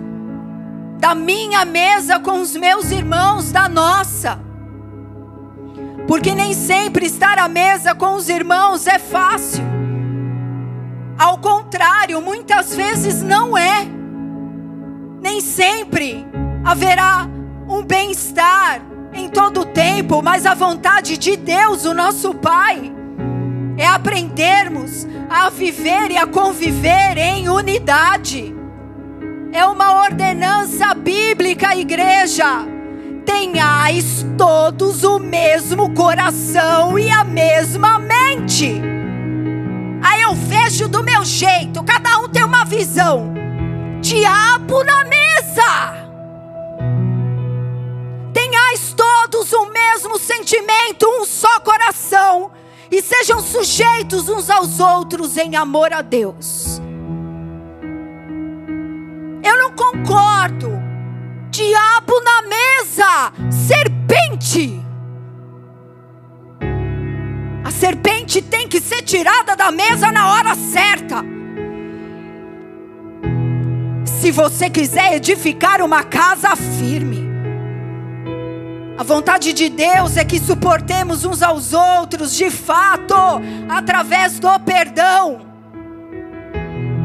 Da minha mesa com os meus irmãos, da nossa. Porque nem sempre estar à mesa com os irmãos é fácil. Ao contrário, muitas vezes não é. Nem sempre haverá um bem-estar, em todo tempo, mas a vontade de Deus, o nosso Pai, é aprendermos a viver e a conviver em unidade. É uma ordenança bíblica, igreja. Tenhais todos o mesmo coração e a mesma mente. Aí eu vejo do meu jeito, cada um tem uma visão. Diabo na mesa todos o mesmo sentimento, um só coração, e sejam sujeitos uns aos outros em amor a Deus. Eu não concordo. Diabo na mesa, serpente. A serpente tem que ser tirada da mesa na hora certa. Se você quiser edificar uma casa firme, a vontade de Deus é que suportemos uns aos outros de fato, através do perdão.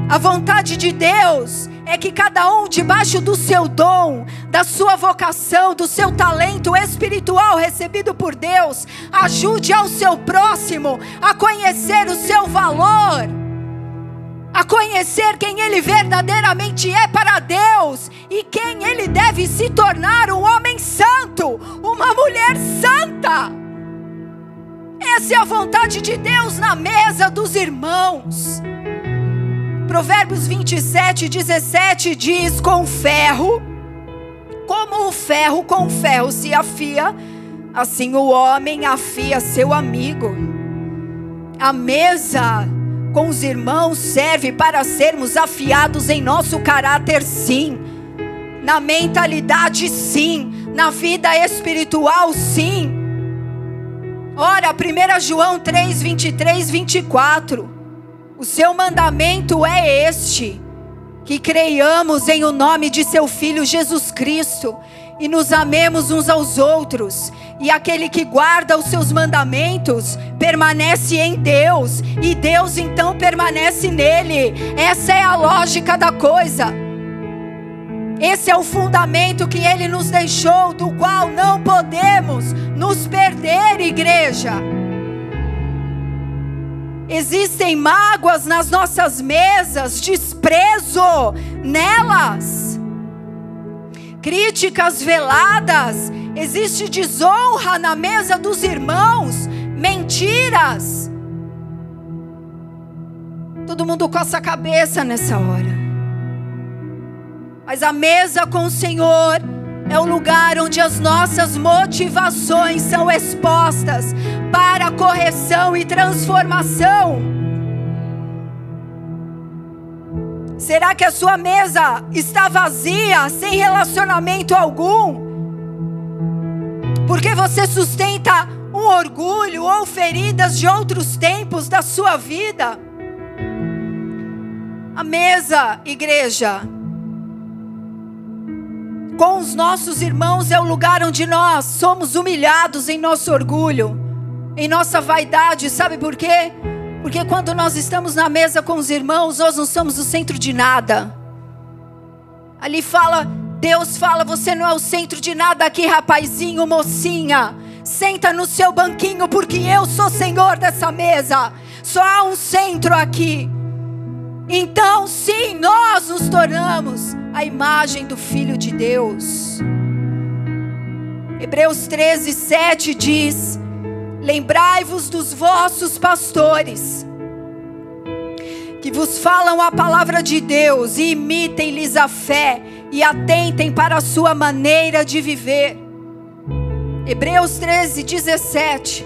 A vontade de Deus é que cada um, debaixo do seu dom, da sua vocação, do seu talento espiritual recebido por Deus, ajude ao seu próximo a conhecer o seu valor, conhecer quem ele verdadeiramente é para Deus e quem ele deve se tornar um homem santo, uma mulher santa. Essa é a vontade de Deus na mesa dos irmãos. Provérbios 27, 17 diz: Com ferro, como o ferro com ferro se afia, assim o homem afia seu amigo. A mesa com os irmãos serve para sermos afiados em nosso caráter, sim, na mentalidade, sim, na vida espiritual, sim. Ora, 1 João 3, 23, 24. O seu mandamento é este: que creiamos em o nome de seu Filho Jesus Cristo e nos amemos uns aos outros. E aquele que guarda os seus mandamentos permanece em Deus, e Deus então permanece nele. Essa é a lógica da coisa. Esse é o fundamento que ele nos deixou, do qual não podemos nos perder, igreja. Existem mágoas nas nossas mesas, desprezo nelas, críticas veladas, existe desonra na mesa dos irmãos, mentiras. Todo mundo coça a cabeça nessa hora. Mas a mesa com o Senhor é o lugar onde as nossas motivações são expostas para correção e transformação. Será que a sua mesa está vazia, sem relacionamento algum? Porque você sustenta um orgulho ou feridas de outros tempos da sua vida? A mesa, igreja, com os nossos irmãos é o lugar onde nós somos humilhados em nosso orgulho, em nossa vaidade. Sabe por quê? Porque quando nós estamos na mesa com os irmãos, nós não somos o centro de nada. Ali fala, Deus fala: você não é o centro de nada aqui, rapazinho, mocinha. Senta no seu banquinho, porque eu sou senhor dessa mesa. Só há um centro aqui. Então, sim, nós nos tornamos a imagem do Filho de Deus. Hebreus 13, 7 diz: Lembrai-vos dos vossos pastores, que vos falam a palavra de Deus, e imitem-lhes a fé, e atentem para a sua maneira de viver. Hebreus 13, 17.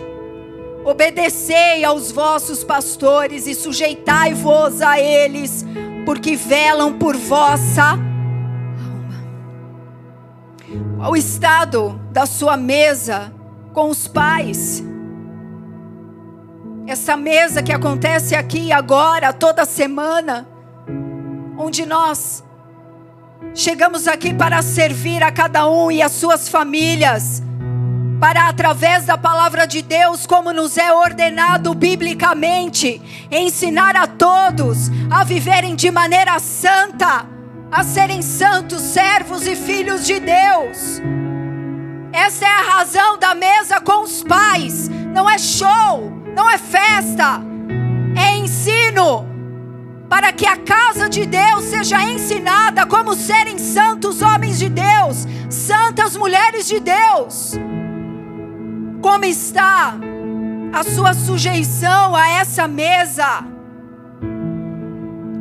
Obedecei aos vossos pastores e sujeitai-vos a eles, porque velam por vossa alma. Qual o estado da sua mesa com os pais? Essa mesa que acontece aqui agora, toda semana, onde nós chegamos aqui para servir a cada um e as suas famílias para através da palavra de Deus, como nos é ordenado biblicamente, ensinar a todos a viverem de maneira santa, a serem santos, servos e filhos de Deus. Essa é a razão da mesa com os pais. Não é show, não é festa, é ensino para que a casa de Deus seja ensinada como serem santos homens de Deus, santas mulheres de Deus. Como está a sua sujeição a essa mesa?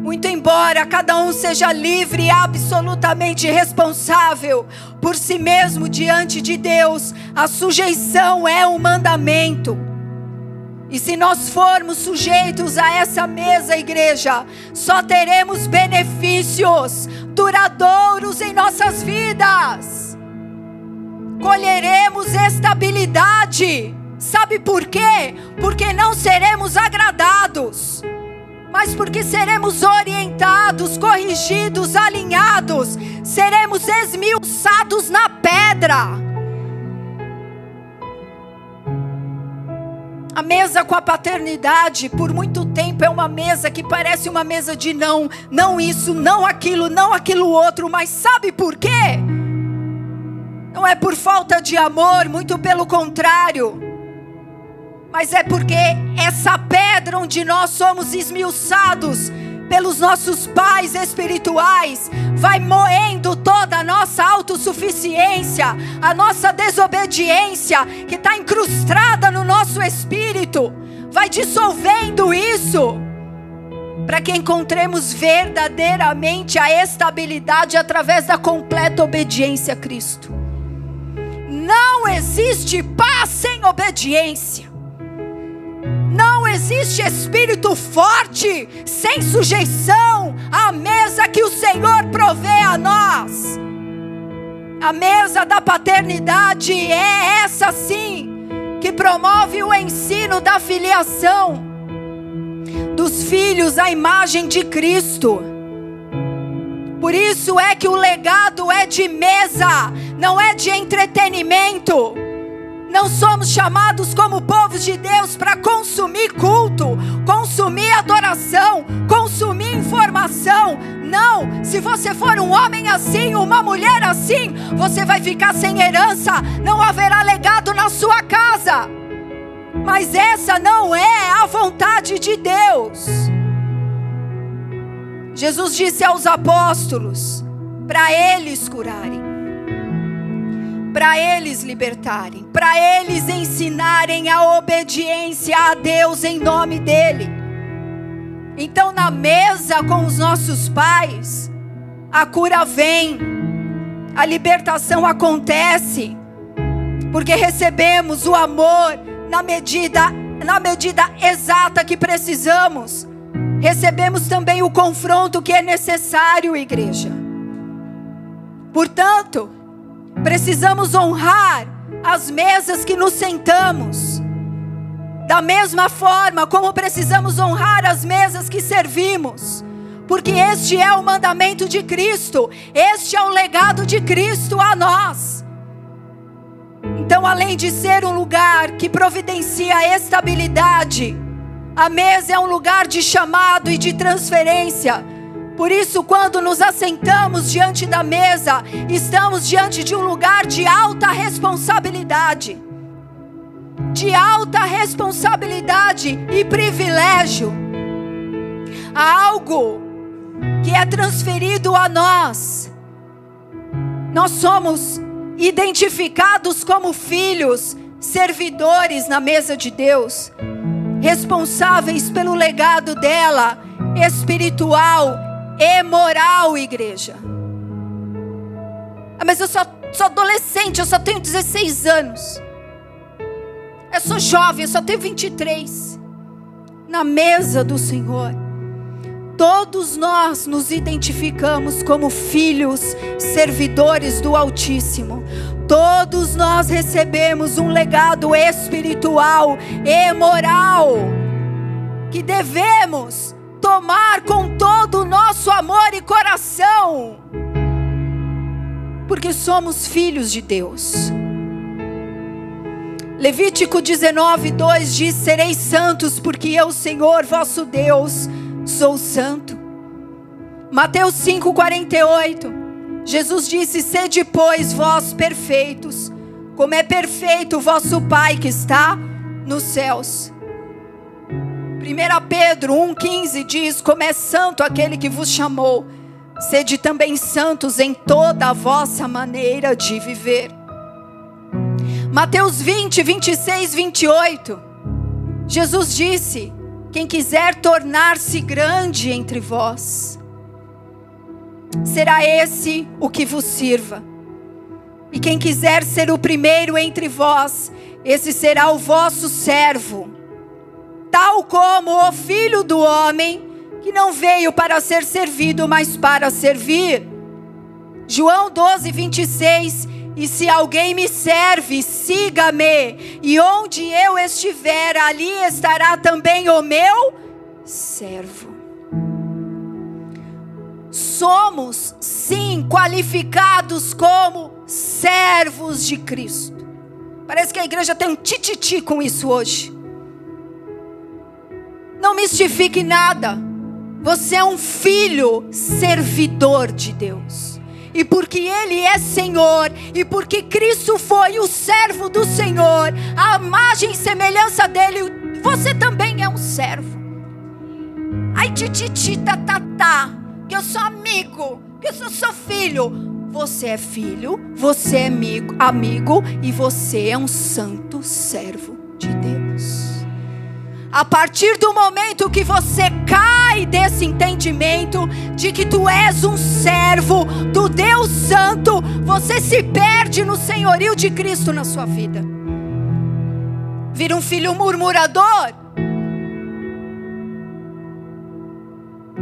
Muito embora cada um seja livre e absolutamente responsável por si mesmo diante de Deus, a sujeição é um mandamento. E se nós formos sujeitos a essa mesa, igreja, só teremos benefícios duradouros em nossas vidas colheremos estabilidade. Sabe por quê? Porque não seremos agradados, mas porque seremos orientados, corrigidos, alinhados, seremos esmiuçados na pedra. A mesa com a paternidade, por muito tempo, é uma mesa que parece uma mesa de não, não isso, não aquilo, não aquilo outro, mas sabe por quê? Não é por falta de amor, muito pelo contrário. Mas é porque essa pedra onde nós somos esmiuçados pelos nossos pais espirituais vai moendo toda a nossa autossuficiência, a nossa desobediência que está incrustada no nosso espírito, vai dissolvendo isso para que encontremos verdadeiramente a estabilidade através da completa obediência a Cristo. Não existe paz sem obediência. Não existe espírito forte sem sujeição à mesa que o Senhor provê a nós. A mesa da paternidade é essa sim, que promove o ensino da filiação dos filhos à imagem de Cristo. Por isso é que o legado é de mesa, não é de entretenimento. Não somos chamados como povos de Deus para consumir culto, consumir adoração, consumir informação. Não, se você for um homem assim, uma mulher assim, você vai ficar sem herança, não haverá legado na sua casa. Mas essa não é a vontade de Deus. Jesus disse aos apóstolos para eles curarem, para eles libertarem, para eles ensinarem a obediência a Deus em nome dEle. Então, na mesa com os nossos pais, a cura vem, a libertação acontece, porque recebemos o amor na medida, na medida exata que precisamos recebemos também o confronto que é necessário, igreja. Portanto, precisamos honrar as mesas que nos sentamos, da mesma forma como precisamos honrar as mesas que servimos, porque este é o mandamento de Cristo, este é o legado de Cristo a nós. Então, além de ser um lugar que providencia estabilidade, a mesa é um lugar de chamado e de transferência. Por isso, quando nos assentamos diante da mesa, estamos diante de um lugar de alta responsabilidade. De alta responsabilidade e privilégio. Há algo que é transferido a nós. Nós somos identificados como filhos, servidores na mesa de Deus responsáveis pelo legado dela, espiritual e moral, igreja. Ah, mas eu sou adolescente, eu só tenho 16 anos. Eu sou jovem, eu só tenho 23. Na mesa do Senhor, todos nós nos identificamos como filhos, servidores do Altíssimo. Todos nós recebemos um legado espiritual e moral que devemos tomar com todo o nosso amor e coração, porque somos filhos de Deus. Levítico 19, 2 diz: Sereis santos, porque eu, Senhor, vosso Deus, sou santo. Mateus 5, 48. Jesus disse: Sede, pois, vós perfeitos, como é perfeito o vosso Pai que está nos céus. 1 Pedro 1,15 diz: Como é santo aquele que vos chamou, sede também santos em toda a vossa maneira de viver. Mateus 20, 26, 28. Jesus disse: Quem quiser tornar-se grande entre vós, será esse o que vos sirva. E quem quiser ser o primeiro entre vós, esse será o vosso servo. Tal como o filho do homem, que não veio para ser servido, mas para servir. João 12, 26. E se alguém me serve, siga-me, e onde eu estiver, ali estará também o meu servo somos sim qualificados como servos de Cristo. Parece que a igreja tem um tititi com isso hoje. Mistifique nada. Você é um filho servidor de Deus. E porque Ele é Senhor, e porque Cristo foi o servo do Senhor, a imagem e semelhança dele, você também é um servo. Ai, tititi, tatatá, tá, tá, que eu sou amigo, que eu sou seu filho. Você é filho, você é amigo, amigo e você é um santo servo de Deus. A partir do momento que você cai desse entendimento de que tu és um servo do Deus Santo, você se perde no senhorio de Cristo na sua vida. Vira um filho murmurador,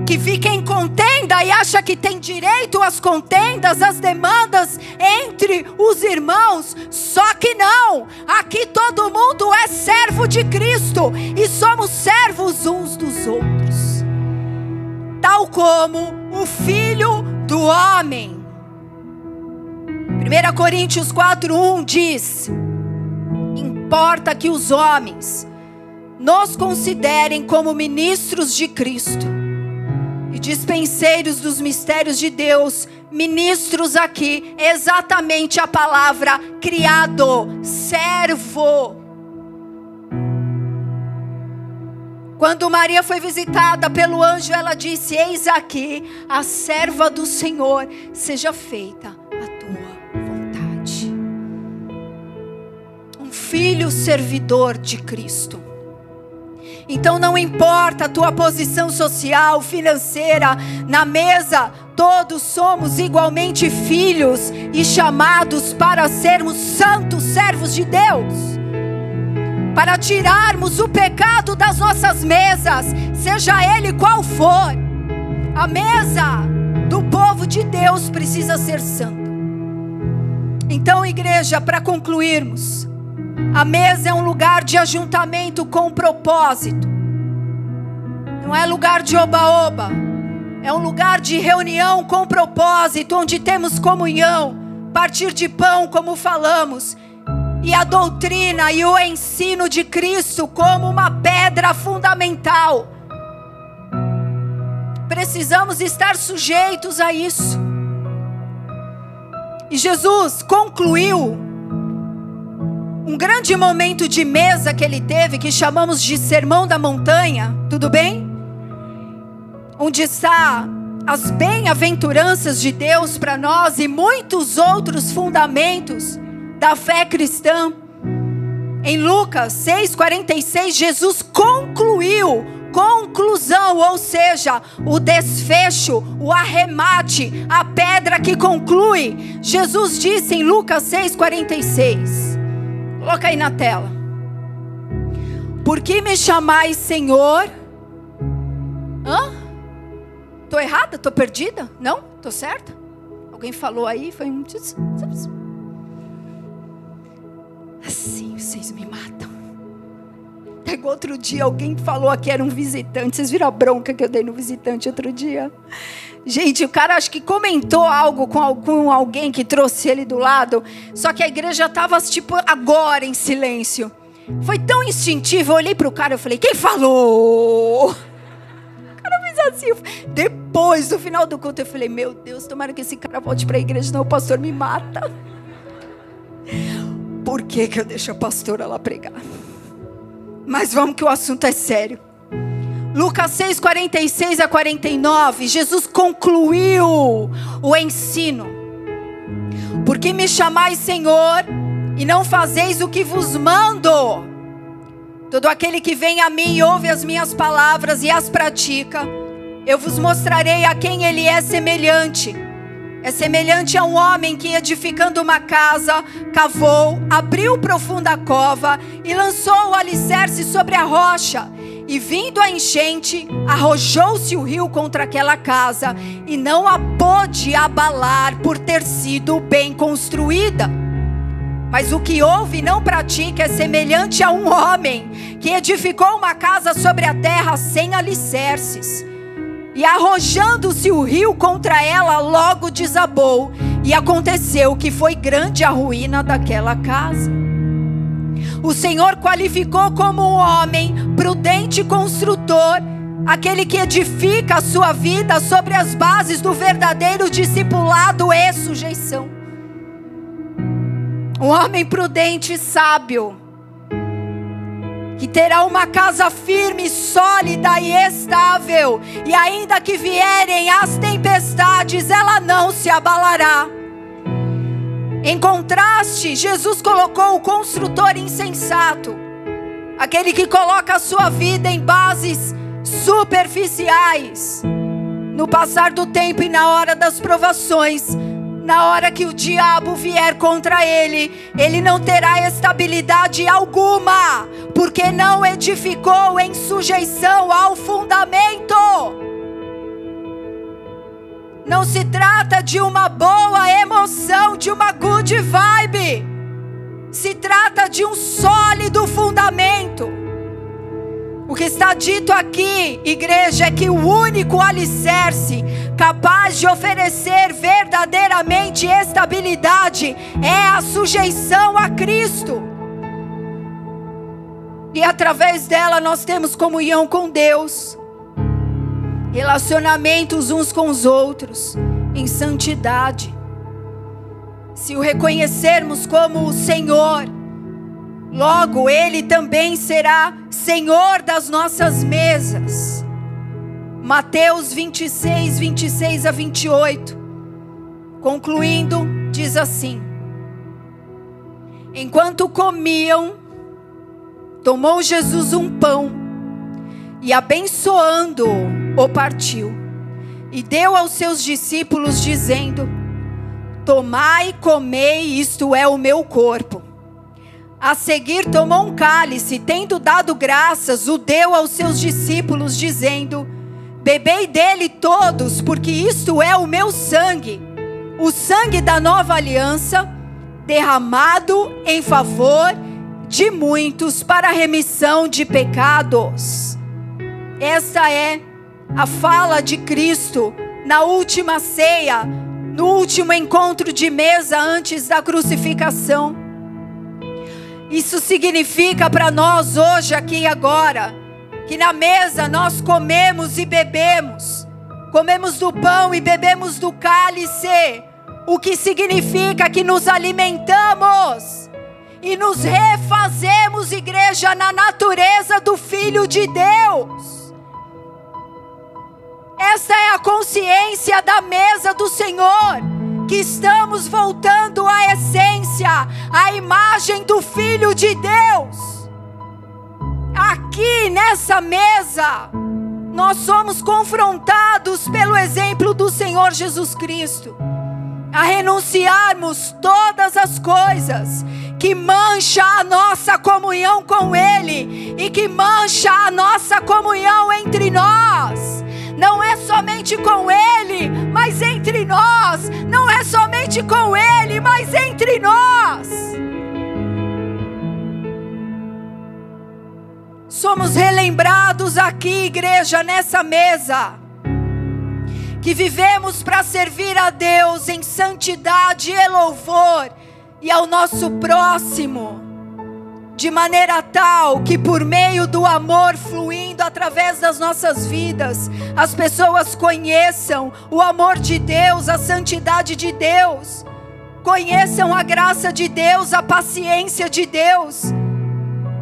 que fica em contenda e acha que tem direito às contendas, às demandas entre os irmãos, só que não, aqui todo mundo é servo de Cristo e somos servos uns dos outros, tal como o Filho do Homem. 1 Coríntios 4:1 diz: Importa que os homens nos considerem como ministros de Cristo e dispenseiros dos mistérios de Deus, ministros aqui, exatamente a palavra criado, servo. Quando Maria foi visitada pelo anjo, ela disse: Eis aqui a serva do Senhor, seja feita a tua vontade. Um filho servidor de Cristo. Então não importa a tua posição social, financeira, na mesa, todos somos igualmente filhos e chamados para sermos santos servos de Deus. Para tirarmos o pecado das nossas mesas, seja ele qual for. A mesa do povo de Deus precisa ser santa. Então, igreja, para concluirmos, a mesa é um lugar de ajuntamento com propósito. Não é lugar de oba-oba. É um lugar de reunião com propósito, onde temos comunhão, partir de pão, como falamos, e a doutrina e o ensino de Cristo como uma pedra fundamental. Precisamos estar sujeitos a isso. E Jesus concluiu um grande momento de mesa que ele teve, que chamamos de Sermão da Montanha, tudo bem? Onde está as bem-aventuranças de Deus para nós e muitos outros fundamentos da fé cristã. Em Lucas 6,46, Jesus concluiu, conclusão, ou seja, o desfecho, o arremate, a pedra que conclui. Jesus disse em Lucas 6,46: Coloca aí na tela. Por que me chamais Senhor? Hã? Tô errada? Tô perdida? Não? Tô certa? Alguém falou aí? Foi um. Assim vocês me matam. Pegou outro dia, alguém falou que era um visitante. Vocês viram a bronca que eu dei no visitante outro dia? Gente, o cara acho que comentou algo com, alguém que trouxe ele do lado, só que a igreja estava tipo agora em silêncio. Foi tão instintivo, eu olhei para o cara e falei: Quem falou? O cara fez assim. Depois, no final do culto, eu falei: Meu Deus, tomara que esse cara volte para a igreja, senão o pastor me mata. Por que, que eu deixo a pastora lá pregar? Mas vamos que o assunto é sério. Lucas 6, 46 a 49, Jesus concluiu o ensino. Porque me chamais Senhor e não fazeis o que vos mando. Todo aquele que vem a mim e ouve as minhas palavras e as pratica, eu vos mostrarei a quem ele é semelhante. É semelhante a um homem que, edificando uma casa, cavou, abriu profunda cova e lançou o alicerce sobre a rocha. E vindo a enchente, arrojou-se o rio contra aquela casa, e não a pôde abalar por ter sido bem construída. Mas o que ouve e não pratica é semelhante a um homem que edificou uma casa sobre a terra sem alicerces. E arrojando-se o rio contra ela, logo desabou, e aconteceu que foi grande a ruína daquela casa. o Senhor qualificou como um homem prudente construtor, aquele que edifica a sua vida sobre as bases do verdadeiro discipulado e sujeição. Um homem prudente e sábio, que terá uma casa firme, sólida e estável, e ainda que vierem as tempestades, ela não se abalará. Em contraste, Jesus colocou o construtor insensato, aquele que coloca a sua vida em bases superficiais. No passar do tempo e na hora das provações, na hora que o diabo vier contra ele, ele não terá estabilidade alguma, porque não edificou em sujeição ao fundamento. Não se trata de uma boa emoção, de uma good vibe. Se trata de um sólido fundamento. O que está dito aqui, igreja, é que o único alicerce capaz de oferecer verdadeiramente estabilidade é a sujeição a Cristo. E através dela nós temos comunhão com Deus, relacionamentos uns com os outros, em santidade. Se o reconhecermos como o Senhor, Logo, Ele também será Senhor das nossas mesas. Mateus 26, 26 a 28. Concluindo, diz assim: Enquanto comiam, tomou Jesus um pão e, abençoando-o, o partiu e deu aos seus discípulos, dizendo: Tomai e comei, isto é o meu corpo. A seguir tomou um cálice, tendo dado graças, o deu aos seus discípulos, dizendo: Bebei dele todos, porque isto é o meu sangue, o sangue da nova aliança, derramado em favor de muitos para a remissão de pecados. Essa é a fala de Cristo na última ceia, no último encontro de mesa antes da crucificação. Isso significa para nós hoje, aqui e agora, que na mesa nós comemos e bebemos, comemos do pão e bebemos do cálice, o que significa que nos alimentamos e nos refazemos, igreja, na natureza do Filho de Deus. Esta é a consciência da mesa do Senhor que estamos voltando à essência, à imagem do Filho de Deus. Aqui nessa mesa, nós somos confrontados pelo exemplo do Senhor Jesus Cristo a renunciarmos todas as coisas que mancha a nossa comunhão com Ele e que mancha a nossa comunhão entre nós não é somente com Ele, mas entre nós, não é somente com Ele, mas entre nós. Somos relembrados aqui, igreja, nessa mesa, que vivemos para servir a Deus em santidade e louvor e ao nosso próximo de maneira tal que por meio do amor fluindo através das nossas vidas, as pessoas conheçam o amor de Deus, a santidade de Deus, conheçam a graça de Deus, a paciência de Deus,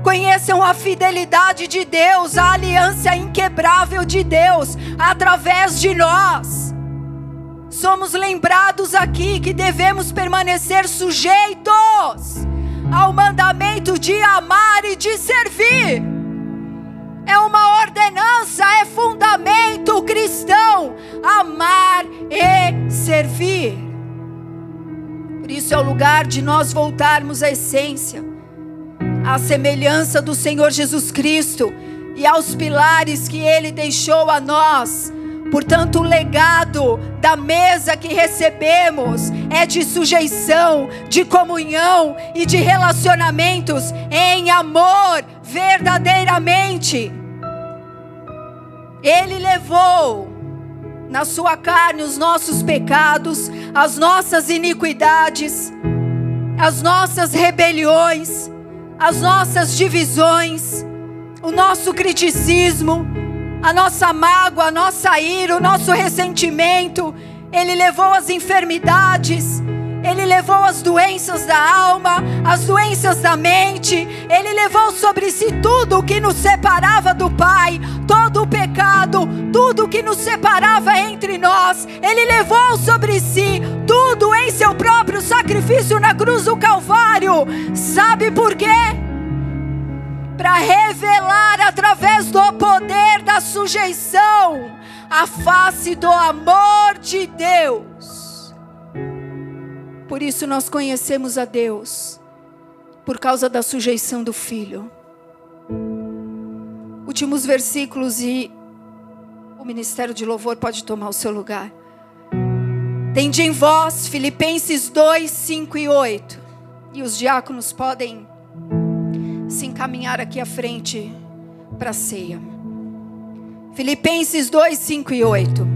conheçam a fidelidade de Deus, a aliança inquebrável de Deus através de nós. Somos lembrados aqui que devemos permanecer sujeitos ao mandamento de amar e de servir. É uma ordenança, é fundamento cristão amar e servir. Por isso é o lugar de nós voltarmos à essência, à semelhança do Senhor Jesus Cristo e aos pilares que ele deixou a nós Portanto, o legado da mesa que recebemos é de sujeição, de comunhão e de relacionamentos em amor, verdadeiramente. Ele levou na sua carne os nossos pecados, as nossas iniquidades, as nossas rebeliões, as nossas divisões, o nosso criticismo, a nossa mágoa, a nossa ira, o nosso ressentimento. Ele levou as enfermidades, ele levou as doenças da alma, as doenças da mente, Ele levou sobre si tudo o que nos separava do Pai, todo o pecado, tudo o que nos separava entre nós, Ele levou sobre si tudo em seu próprio sacrifício na cruz do Calvário. Sabe por quê? Para revelar através do poder da sujeição a face do amor de Deus. Por isso nós conhecemos a Deus, por causa da sujeição do Filho. Últimos versículos e o ministério de louvor pode tomar o seu lugar. Tende em vós, Filipenses 2, 5 e 8. E os diáconos podem se encaminhar aqui à frente para a ceia. Filipenses 2, 5 e 8.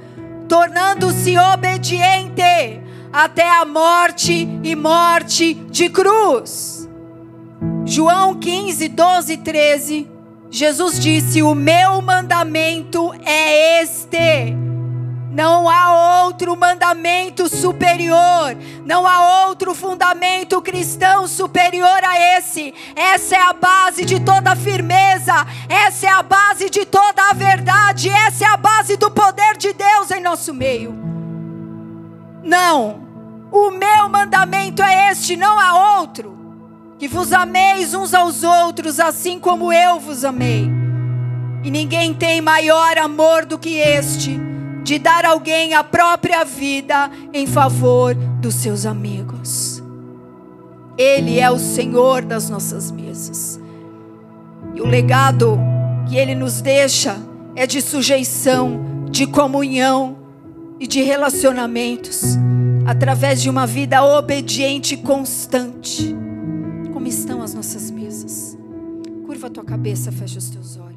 tornando-se obediente até a morte e morte de cruz. João 15, 12 e 13, Jesus disse: O meu mandamento é este não há outro mandamento superior, não há outro fundamento cristão superior a esse. Essa é a base de toda firmeza, essa é a base de toda a verdade, essa é a base do poder de Deus em nosso meio. Não, o meu mandamento é este, não há outro. Que vos ameis uns aos outros, assim como eu vos amei. E ninguém tem maior amor do que este de dar alguém a própria vida em favor dos seus amigos. Ele é o Senhor das nossas mesas. E o legado que ele nos deixa é de sujeição, de comunhão e de relacionamentos, através de uma vida obediente e constante. Como estão as nossas mesas? Curva a tua cabeça, fecha os teus olhos.